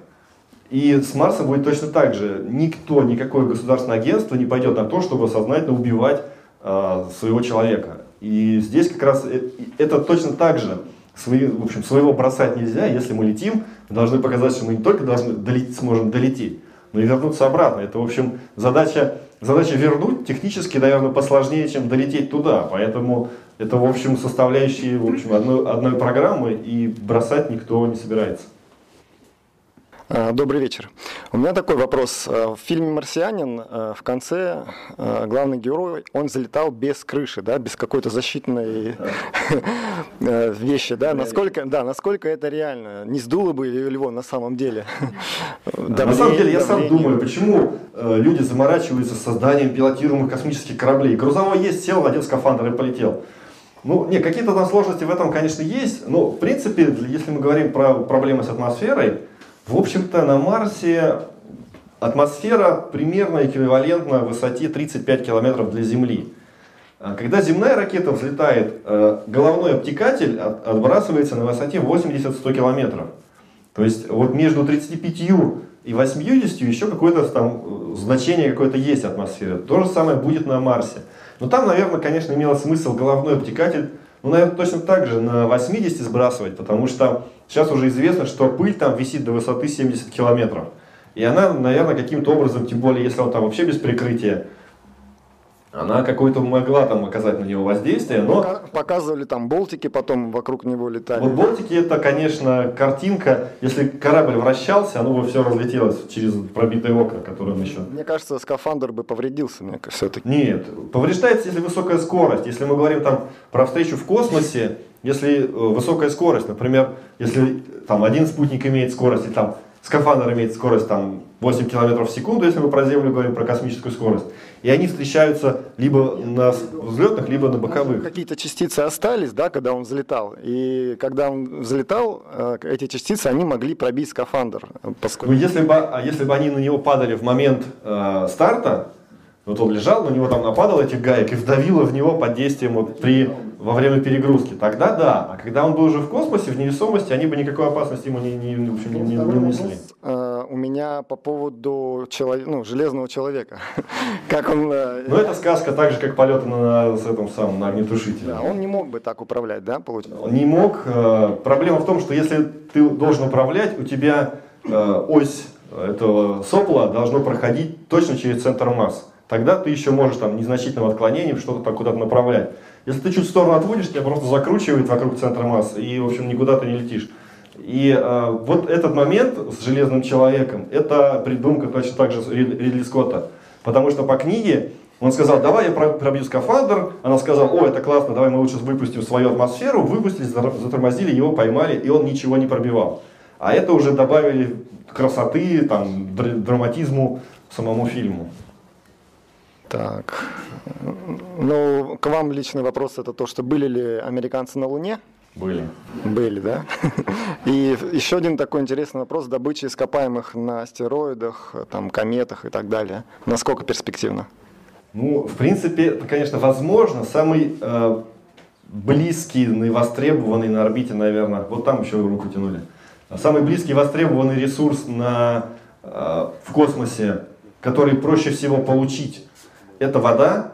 И с Марсом будет точно так же. Никто, никакое государственное агентство не пойдет на то, чтобы сознательно убивать э, своего человека. И здесь как раз э, это точно так же. Свои, в общем, своего бросать нельзя. Если мы летим, мы должны показать, что мы не только должны долететь, сможем долететь, но и вернуться обратно. Это, в общем, задача, задача вернуть технически, наверное, посложнее, чем долететь туда. Поэтому это, в общем, составляющие в общем, одной, одной программы, и бросать никто не собирается. А, добрый вечер. У меня такой вопрос. А, в фильме «Марсианин» а, в конце главный герой, он залетал без крыши, да, без какой-то защитной вещи, да? Насколько, да, насколько это реально? Не сдуло бы его на самом деле? На самом деле, я сам думаю, почему э, люди заморачиваются созданием пилотируемых космических кораблей. Грузовой есть, сел, надел скафандр и полетел. Ну, не, какие-то там сложности в этом, конечно, есть, но, в принципе, если мы говорим про проблемы с атмосферой, в общем-то, на Марсе атмосфера примерно эквивалентна высоте 35 километров для Земли. А когда земная ракета взлетает, э, головной обтекатель отбрасывается на высоте 80-100 километров. То есть вот между 35 и 80 еще какое-то там э, значение какое-то есть атмосферы. То же самое будет на Марсе. Но там, наверное, конечно, имело смысл головной обтекатель ну, наверное, точно так же на 80 сбрасывать, потому что сейчас уже известно, что пыль там висит до высоты 70 километров. И она, наверное, каким-то образом, тем более, если он там вообще без прикрытия, она какой-то могла там оказать на него воздействие, но... Показывали там болтики, потом вокруг него летали. Вот болтики это, конечно, картинка. Если корабль вращался, оно бы все разлетелось через пробитые окна, которые он еще... Мне кажется, скафандр бы повредился, мне все-таки. Нет, повреждается, если высокая скорость. Если мы говорим там про встречу в космосе, если э, высокая скорость, например, если там один спутник имеет скорость, и там скафандр имеет скорость там 8 км в секунду, если мы про Землю говорим, про космическую скорость. И они встречаются либо на взлетных, либо на боковых. Какие-то частицы остались, да, когда он взлетал. И когда он взлетал, э, эти частицы, они могли пробить скафандр. Поскольку... Ну, если бы, а если бы они на него падали в момент э, старта, вот он лежал, на него там нападал этих гаек и вдавило в него под действием вот при, во время перегрузки. Тогда да. А когда он был уже в космосе, в невесомости, они бы никакой опасности ему не, не, в общем, не, не, не нанесли. Uh, у меня по поводу человека, ну, железного человека. *laughs* как он... Uh, ну, это сказка так же, как полеты на, с этом самым, на огнетушителе. Да, он не мог бы так управлять, да, получается? Он не мог. Uh, проблема в том, что если ты должен управлять, у тебя ось этого сопла должно проходить точно через центр масс тогда ты еще можешь там незначительным отклонением что-то куда-то направлять. Если ты чуть в сторону отводишь, тебя просто закручивает вокруг центра массы, и, в общем, никуда ты не летишь. И э, вот этот момент с Железным Человеком, это придумка точно так же Ридли Скотта. Потому что по книге он сказал, давай я пробью скафандр. Она сказала, о, это классно, давай мы лучше выпустим свою атмосферу. Выпустили, затормозили, его поймали, и он ничего не пробивал. А это уже добавили красоты, там, драматизму самому фильму. Так, ну, к вам личный вопрос это то, что были ли американцы на Луне? Были. Были, да? *laughs* И еще один такой интересный вопрос, добыча ископаемых на астероидах, там, кометах и так далее. Насколько перспективно? Ну, в принципе, это, конечно, возможно. Самый э, близкий, наивостребованный на орбите, наверное, вот там еще руку тянули. Самый близкий востребованный ресурс на, э, в космосе, который проще всего получить, это вода,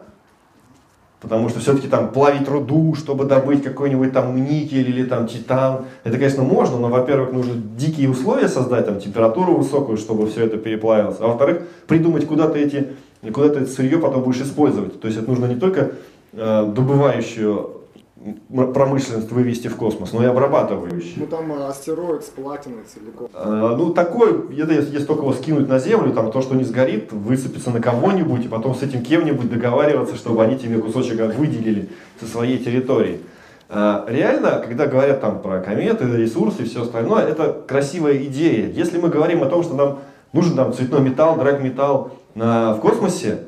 потому что все-таки там плавить руду, чтобы добыть какой-нибудь там никель или там титан, это, конечно, можно, но, во-первых, нужно дикие условия создать, там температуру высокую, чтобы все это переплавилось, а во-вторых, придумать, куда ты эти, куда ты это сырье потом будешь использовать. То есть это нужно не только э, добывающую промышленность вывести в космос, но и обрабатывающий. Ну там э, астероид с платиной целиком. А, ну такой, это если, если только его скинуть на Землю, там то, что не сгорит, высыпется на кого-нибудь, и потом с этим кем-нибудь договариваться, чтобы они тебе кусочек выделили со своей территории. А, реально, когда говорят там про кометы, ресурсы и все остальное, это красивая идея. Если мы говорим о том, что нам нужен там цветной металл, драгметалл в космосе,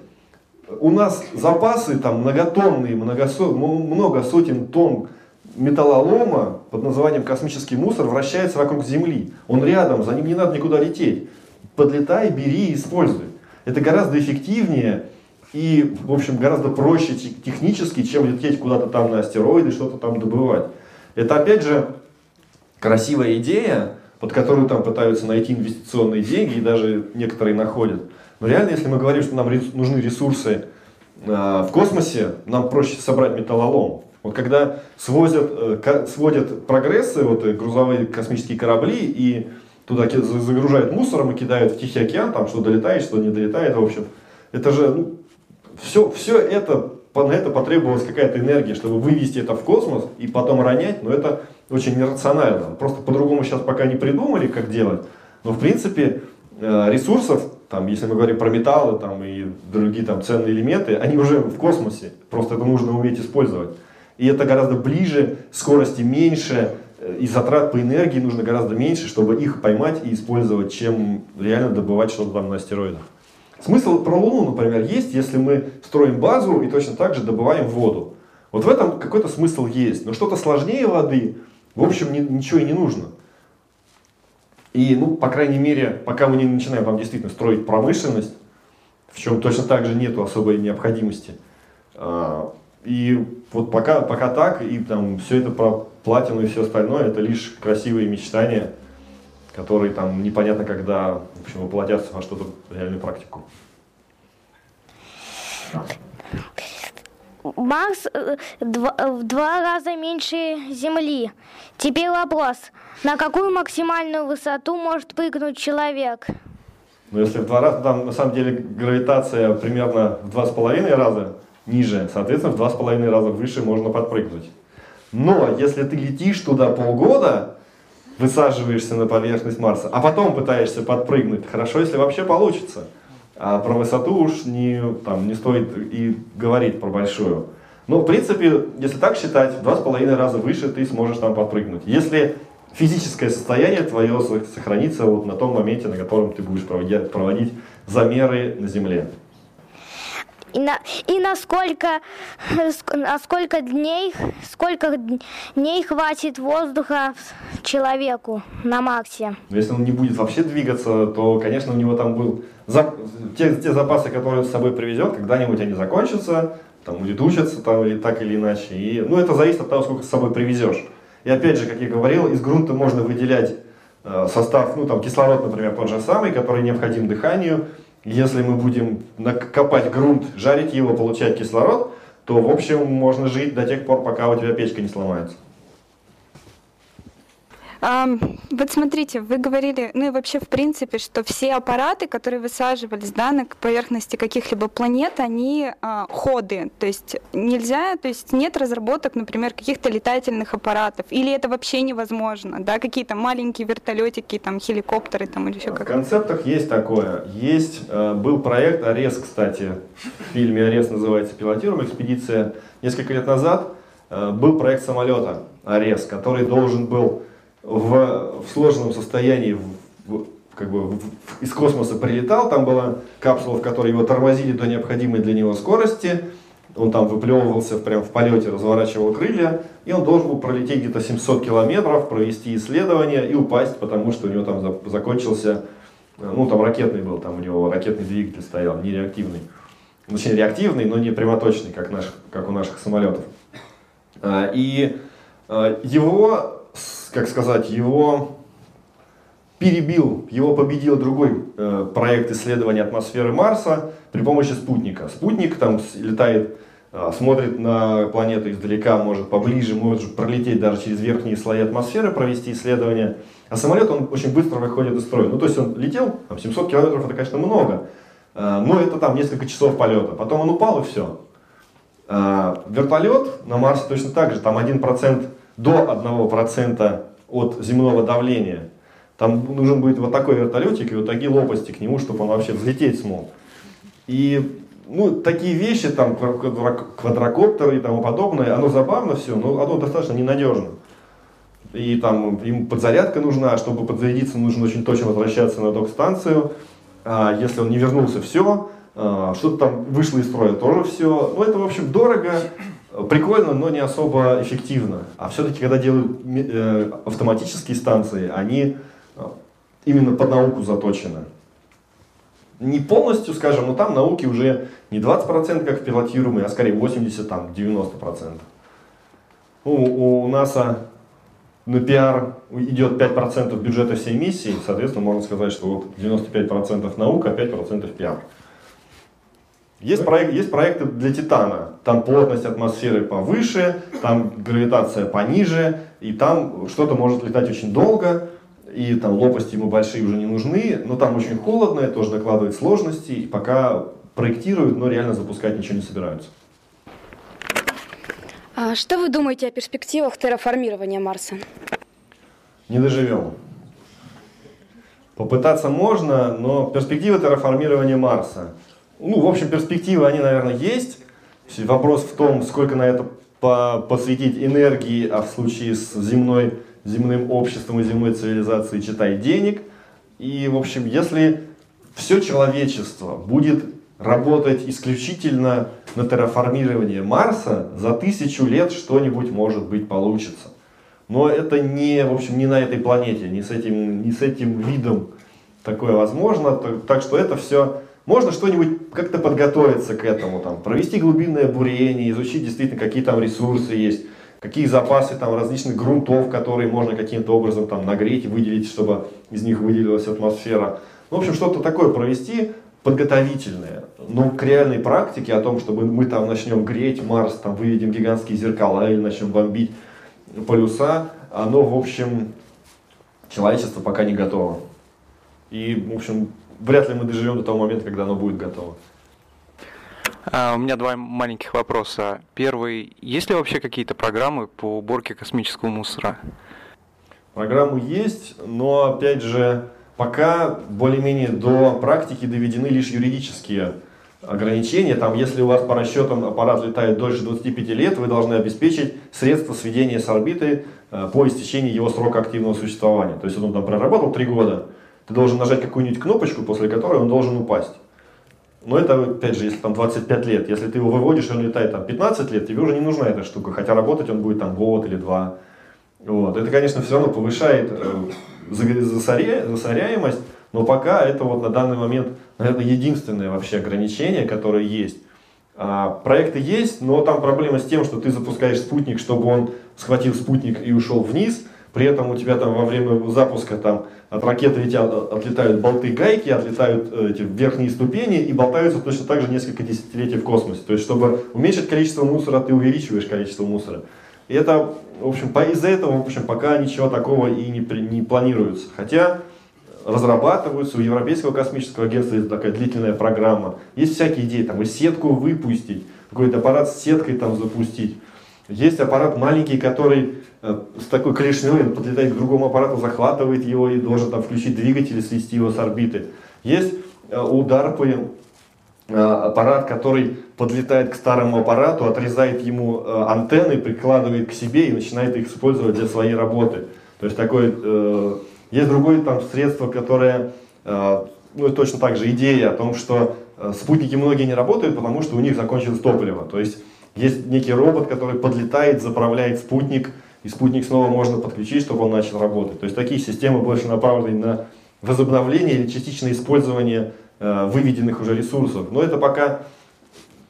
у нас запасы там многотонные, многосо, много сотен тонн металлолома под названием космический мусор вращается вокруг Земли. Он рядом, за ним не надо никуда лететь. Подлетай, бери и используй. Это гораздо эффективнее, и, в общем, гораздо проще технически, чем лететь куда-то там на астероиды, что-то там добывать. Это, опять же, красивая идея, под которую там пытаются найти инвестиционные деньги, и даже некоторые находят. Но реально, если мы говорим, что нам нужны ресурсы э, в космосе, нам проще собрать металлолом. Вот когда свозят, э, сводят прогрессы, вот э, грузовые космические корабли, и туда загружают мусором и кидают в Тихий океан, там что долетает, что не долетает, в общем. Это же, ну, все, все это, на это потребовалась какая-то энергия, чтобы вывести это в космос и потом ронять, но это очень нерационально. Просто по-другому сейчас пока не придумали, как делать. Но в принципе ресурсов, там, если мы говорим про металлы там, и другие там, ценные элементы, они уже в космосе. Просто это нужно уметь использовать. И это гораздо ближе, скорости меньше, э, и затрат по энергии нужно гораздо меньше, чтобы их поймать и использовать, чем реально добывать что-то там на астероидах. Смысл про Луну, например, есть, если мы строим базу и точно так же добываем воду. Вот в этом какой-то смысл есть. Но что-то сложнее воды, в общем, ни, ничего и не нужно. И, ну, по крайней мере, пока мы не начинаем там действительно строить промышленность, в чем точно так же нету особой необходимости. А, и вот пока, пока так, и там все это про платину и все остальное, это лишь красивые мечтания, которые там непонятно когда в общем, воплотятся во что-то реальную практику. Марс э, два, в два раза меньше Земли. Теперь вопрос, на какую максимальную высоту может прыгнуть человек? Ну, если в два раза, там на самом деле гравитация примерно в два с половиной раза ниже, соответственно, в два с половиной раза выше можно подпрыгнуть. Но если ты летишь туда полгода, высаживаешься на поверхность Марса, а потом пытаешься подпрыгнуть, хорошо, если вообще получится. А про высоту уж не, там, не стоит и говорить про большую. Но, в принципе, если так считать, в два с половиной раза выше ты сможешь там подпрыгнуть. Если физическое состояние твое сохранится вот на том моменте, на котором ты будешь проводить замеры на Земле. И на, и на сколько, на сколько дней, сколько дней хватит воздуха человеку на Марсе? Если он не будет вообще двигаться, то, конечно, у него там был за, те, те запасы, которые он с собой привезет, когда-нибудь они закончатся, там будет учиться там, или так или иначе. И, ну, это зависит от того, сколько с собой привезешь. И опять же, как я говорил, из грунта можно выделять э, состав, ну там кислород, например, тот же самый, который необходим дыханию, если мы будем копать грунт, жарить его, получать кислород, то, в общем, можно жить до тех пор, пока у тебя печка не сломается. Вот смотрите, вы говорили, ну и вообще в принципе, что все аппараты, которые высаживались да, на поверхности каких-либо планет, они а, ходы, то есть нельзя, то есть нет разработок, например, каких-то летательных аппаратов, или это вообще невозможно, да, какие-то маленькие вертолетики, там, хеликоптеры, там, или еще как-то. В концептах есть такое. Есть, э, был проект «Арес», кстати, в фильме «Арес» называется «Пилотируем экспедиция». Несколько лет назад э, был проект самолета «Арес», который должен был в, в сложенном состоянии в, как бы в, из космоса прилетал, там была капсула, в которой его тормозили до необходимой для него скорости, он там выплевывался прямо в полете, разворачивал крылья, и он должен был пролететь где-то 700 километров, провести исследование и упасть, потому что у него там за, закончился, ну там ракетный был, там у него ракетный двигатель стоял, не реактивный. Точнее реактивный, но не прямоточный, как, наш, как у наших самолетов. А, и а, его как сказать, его перебил, его победил другой э, проект исследования атмосферы Марса при помощи спутника. Спутник там летает, э, смотрит на планету издалека, может поближе, может пролететь даже через верхние слои атмосферы, провести исследование. А самолет, он очень быстро выходит из строя. Ну, то есть он летел, там 700 километров, это, конечно, много, э, но это там несколько часов полета. Потом он упал и все. Э, вертолет на Марсе точно так же, там 1% до 1% от земного давления. Там нужен будет вот такой вертолетик и вот такие лопасти к нему, чтобы он вообще взлететь смог. И ну, такие вещи, там, квадрокоптеры и тому подобное, оно забавно все, но оно достаточно ненадежно. И там им подзарядка нужна, чтобы подзарядиться, нужно очень точно возвращаться на док-станцию. А если он не вернулся, все. А, что-то там вышло из строя, тоже все. Ну, это, в общем, дорого, прикольно, но не особо эффективно. А все-таки, когда делают э, автоматические станции, они э, именно под науку заточены. не полностью, скажем, но там науки уже не 20% как в пилотируемой, а скорее 80, там 90%. Ну, у НАСА на пиар идет 5% бюджета всей миссии, соответственно, можно сказать, что вот 95% наука, а 5% пиар. Есть, проект, есть проекты для Титана. Там плотность атмосферы повыше, там гравитация пониже, и там что-то может летать очень долго, и там лопасти ему большие уже не нужны, но там очень холодно, это тоже накладывает сложности, и пока проектируют, но реально запускать ничего не собираются. А что вы думаете о перспективах терраформирования Марса? Не доживем. Попытаться можно, но перспективы терраформирования Марса – ну, в общем, перспективы, они, наверное, есть. Вопрос в том, сколько на это посвятить энергии, а в случае с земной, земным обществом и земной цивилизацией, читай, денег. И, в общем, если все человечество будет работать исключительно на терраформирование Марса, за тысячу лет что-нибудь, может быть, получится. Но это не, в общем, не на этой планете, не с этим, не с этим видом такое возможно. Так что это все можно что-нибудь как-то подготовиться к этому, там, провести глубинное бурение, изучить действительно, какие там ресурсы есть, какие запасы там различных грунтов, которые можно каким-то образом там нагреть, выделить, чтобы из них выделилась атмосфера. Ну, в общем, что-то такое провести подготовительное. Но к реальной практике о том, чтобы мы там начнем греть Марс, там выведем гигантские зеркала или начнем бомбить полюса, оно, в общем, человечество пока не готово. И, в общем, вряд ли мы доживем до того момента, когда оно будет готово. А, у меня два маленьких вопроса. Первый, есть ли вообще какие-то программы по уборке космического мусора? Программы есть, но опять же, пока более-менее до практики доведены лишь юридические ограничения. Там, если у вас по расчетам аппарат летает дольше 25 лет, вы должны обеспечить средства сведения с орбиты э, по истечении его срока активного существования. То есть он там проработал 3 года, ты должен нажать какую-нибудь кнопочку, после которой он должен упасть. Но это, опять же, если там 25 лет. Если ты его выводишь, он летает там 15 лет, тебе уже не нужна эта штука. Хотя работать он будет там год или два. Вот. Это, конечно, все равно повышает э, засоря... засоряемость, но пока это вот на данный момент, наверное, единственное вообще ограничение, которое есть. А, проекты есть, но там проблема с тем, что ты запускаешь спутник, чтобы он схватил спутник и ушел вниз, при этом у тебя там во время запуска там от ракеты летят, отлетают болты гайки, отлетают э, эти верхние ступени и болтаются точно так же несколько десятилетий в космосе. То есть, чтобы уменьшить количество мусора, ты увеличиваешь количество мусора. И это, в общем, из-за этого, в общем, пока ничего такого и не, не планируется. Хотя разрабатываются, у Европейского космического агентства есть такая длительная программа. Есть всякие идеи, там и сетку выпустить, какой-то аппарат с сеткой там запустить. Есть аппарат маленький, который Э, с такой клешней подлетает к другому аппарату, захватывает его и должен там включить двигатель и свести его с орбиты. Есть э, у DARPA э, аппарат, который подлетает к старому аппарату, отрезает ему антенны, прикладывает к себе и начинает их использовать для своей работы. То есть такое, есть другое там средство, которое, ну точно так же идея о том, что спутники многие не работают, потому что у них закончилось топливо. То есть есть некий робот, который подлетает, заправляет спутник, и спутник снова можно подключить, чтобы он начал работать. То есть такие системы больше направлены на возобновление или частичное использование э, выведенных уже ресурсов. Но это пока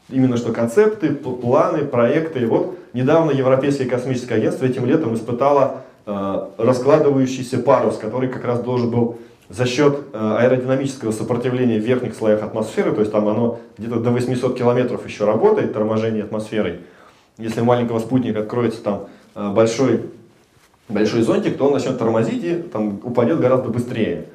именно что концепты, планы, проекты. Вот недавно Европейское космическое агентство этим летом испытало э, раскладывающийся парус, который как раз должен был за счет э, аэродинамического сопротивления в верхних слоях атмосферы, то есть там оно где-то до 800 километров еще работает, торможение атмосферой. Если у маленького спутника откроется там Э, большой, большой зонтик, то он начнет тормозить и там, упадет гораздо быстрее.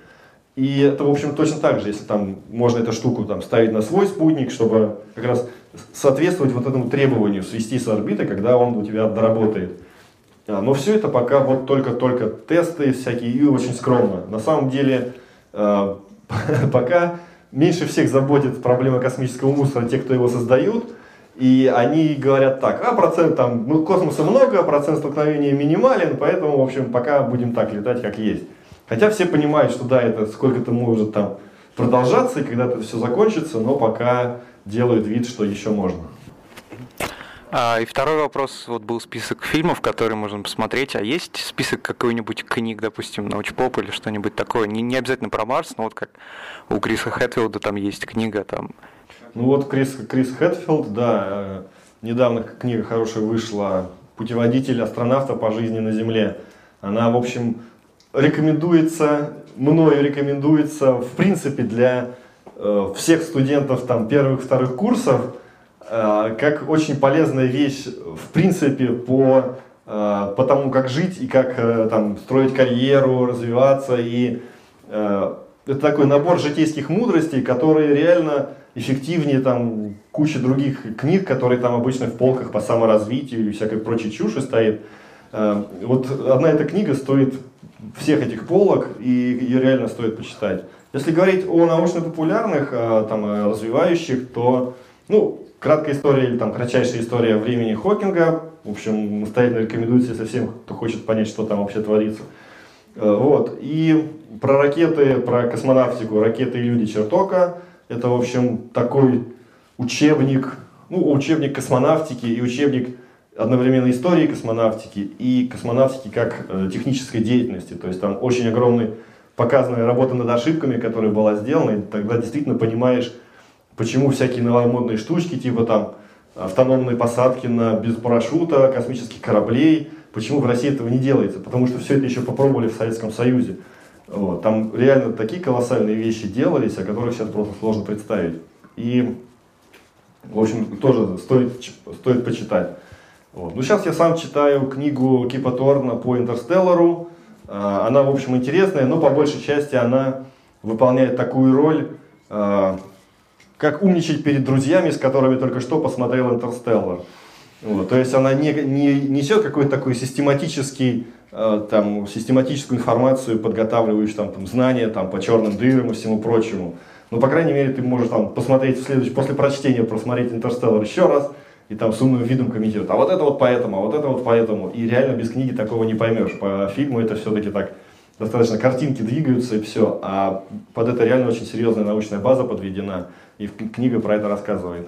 И это, в общем, точно так же, если там можно эту штуку там, ставить на свой спутник, чтобы как раз соответствовать вот этому требованию свести с орбиты, когда он у тебя доработает. А, но все это пока вот только-только тесты всякие и очень скромно. На самом деле, э, *laughs* пока меньше всех заботит проблема космического мусора те, кто его создают, и они говорят так, а процент там, ну, космоса много, а процент столкновения минимален, поэтому, в общем, пока будем так летать, как есть. Хотя все понимают, что да, это сколько-то может там продолжаться, и когда-то все закончится, но пока делают вид, что еще можно. А, и второй вопрос, вот был список фильмов, которые можно посмотреть, а есть список какой-нибудь книг, допустим, научпоп или что-нибудь такое, не, не обязательно про Марс, но вот как у Криса Хэтфилда там есть книга, там... Ну вот Крис, Крис Хэтфилд, да, э, недавно книга хорошая вышла «Путеводитель астронавта по жизни на Земле». Она, в общем, рекомендуется, мною рекомендуется, в принципе, для э, всех студентов там первых, вторых курсов, как очень полезная вещь, в принципе, по, э, по тому, как жить и как э, там строить карьеру, развиваться. И э, это такой набор житейских мудростей, которые реально эффективнее там кучи других книг, которые там обычно в полках по саморазвитию или всякой прочей чуши стоит. Э, вот одна эта книга стоит всех этих полок, и ее реально стоит почитать. Если говорить о научно-популярных, э, там, э, развивающих, то, ну, краткая история или там кратчайшая история времени Хокинга, в общем, настоятельно рекомендуется, если всем, кто хочет понять, что там вообще творится. Вот. И про ракеты, про космонавтику, ракеты и люди Чертока, это, в общем, такой учебник, ну, учебник космонавтики и учебник одновременно истории космонавтики и космонавтики как э, технической деятельности. То есть там очень огромный показанная работа над ошибками, которая была сделана, и тогда действительно понимаешь, почему всякие новомодные штучки, типа там автономные посадки на без парашюта, космических кораблей, почему в России этого не делается, потому что все это еще попробовали в Советском Союзе. Вот. Там реально такие колоссальные вещи делались, о которых сейчас просто сложно представить. И, в общем, тоже стоит, стоит почитать. Вот. Ну, сейчас я сам читаю книгу Кипа Торна по Интерстеллару. А, она, в общем, интересная, но по большей части она выполняет такую роль, а, как умничать перед друзьями, с которыми только что посмотрел Интерстеллар. Вот. То есть она не, не несет какой-то такой систематический, а, там, систематическую информацию, подготавливающую там, там, знания там, по черным дырам и всему прочему. Но, по крайней мере, ты можешь там, посмотреть в следующий, после прочтения просмотреть Интерстеллар еще раз, и там с умным видом комментируют, а вот это вот поэтому, а вот это вот поэтому. И реально без книги такого не поймешь. По фильму это все-таки так достаточно картинки двигаются и все, а под это реально очень серьезная научная база подведена, и книга про это рассказывает.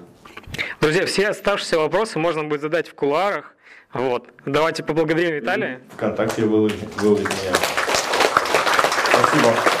Друзья, все оставшиеся вопросы можно будет задать в куларах. Вот. Давайте поблагодарим Виталия. Вконтакте выложить меня. Спасибо.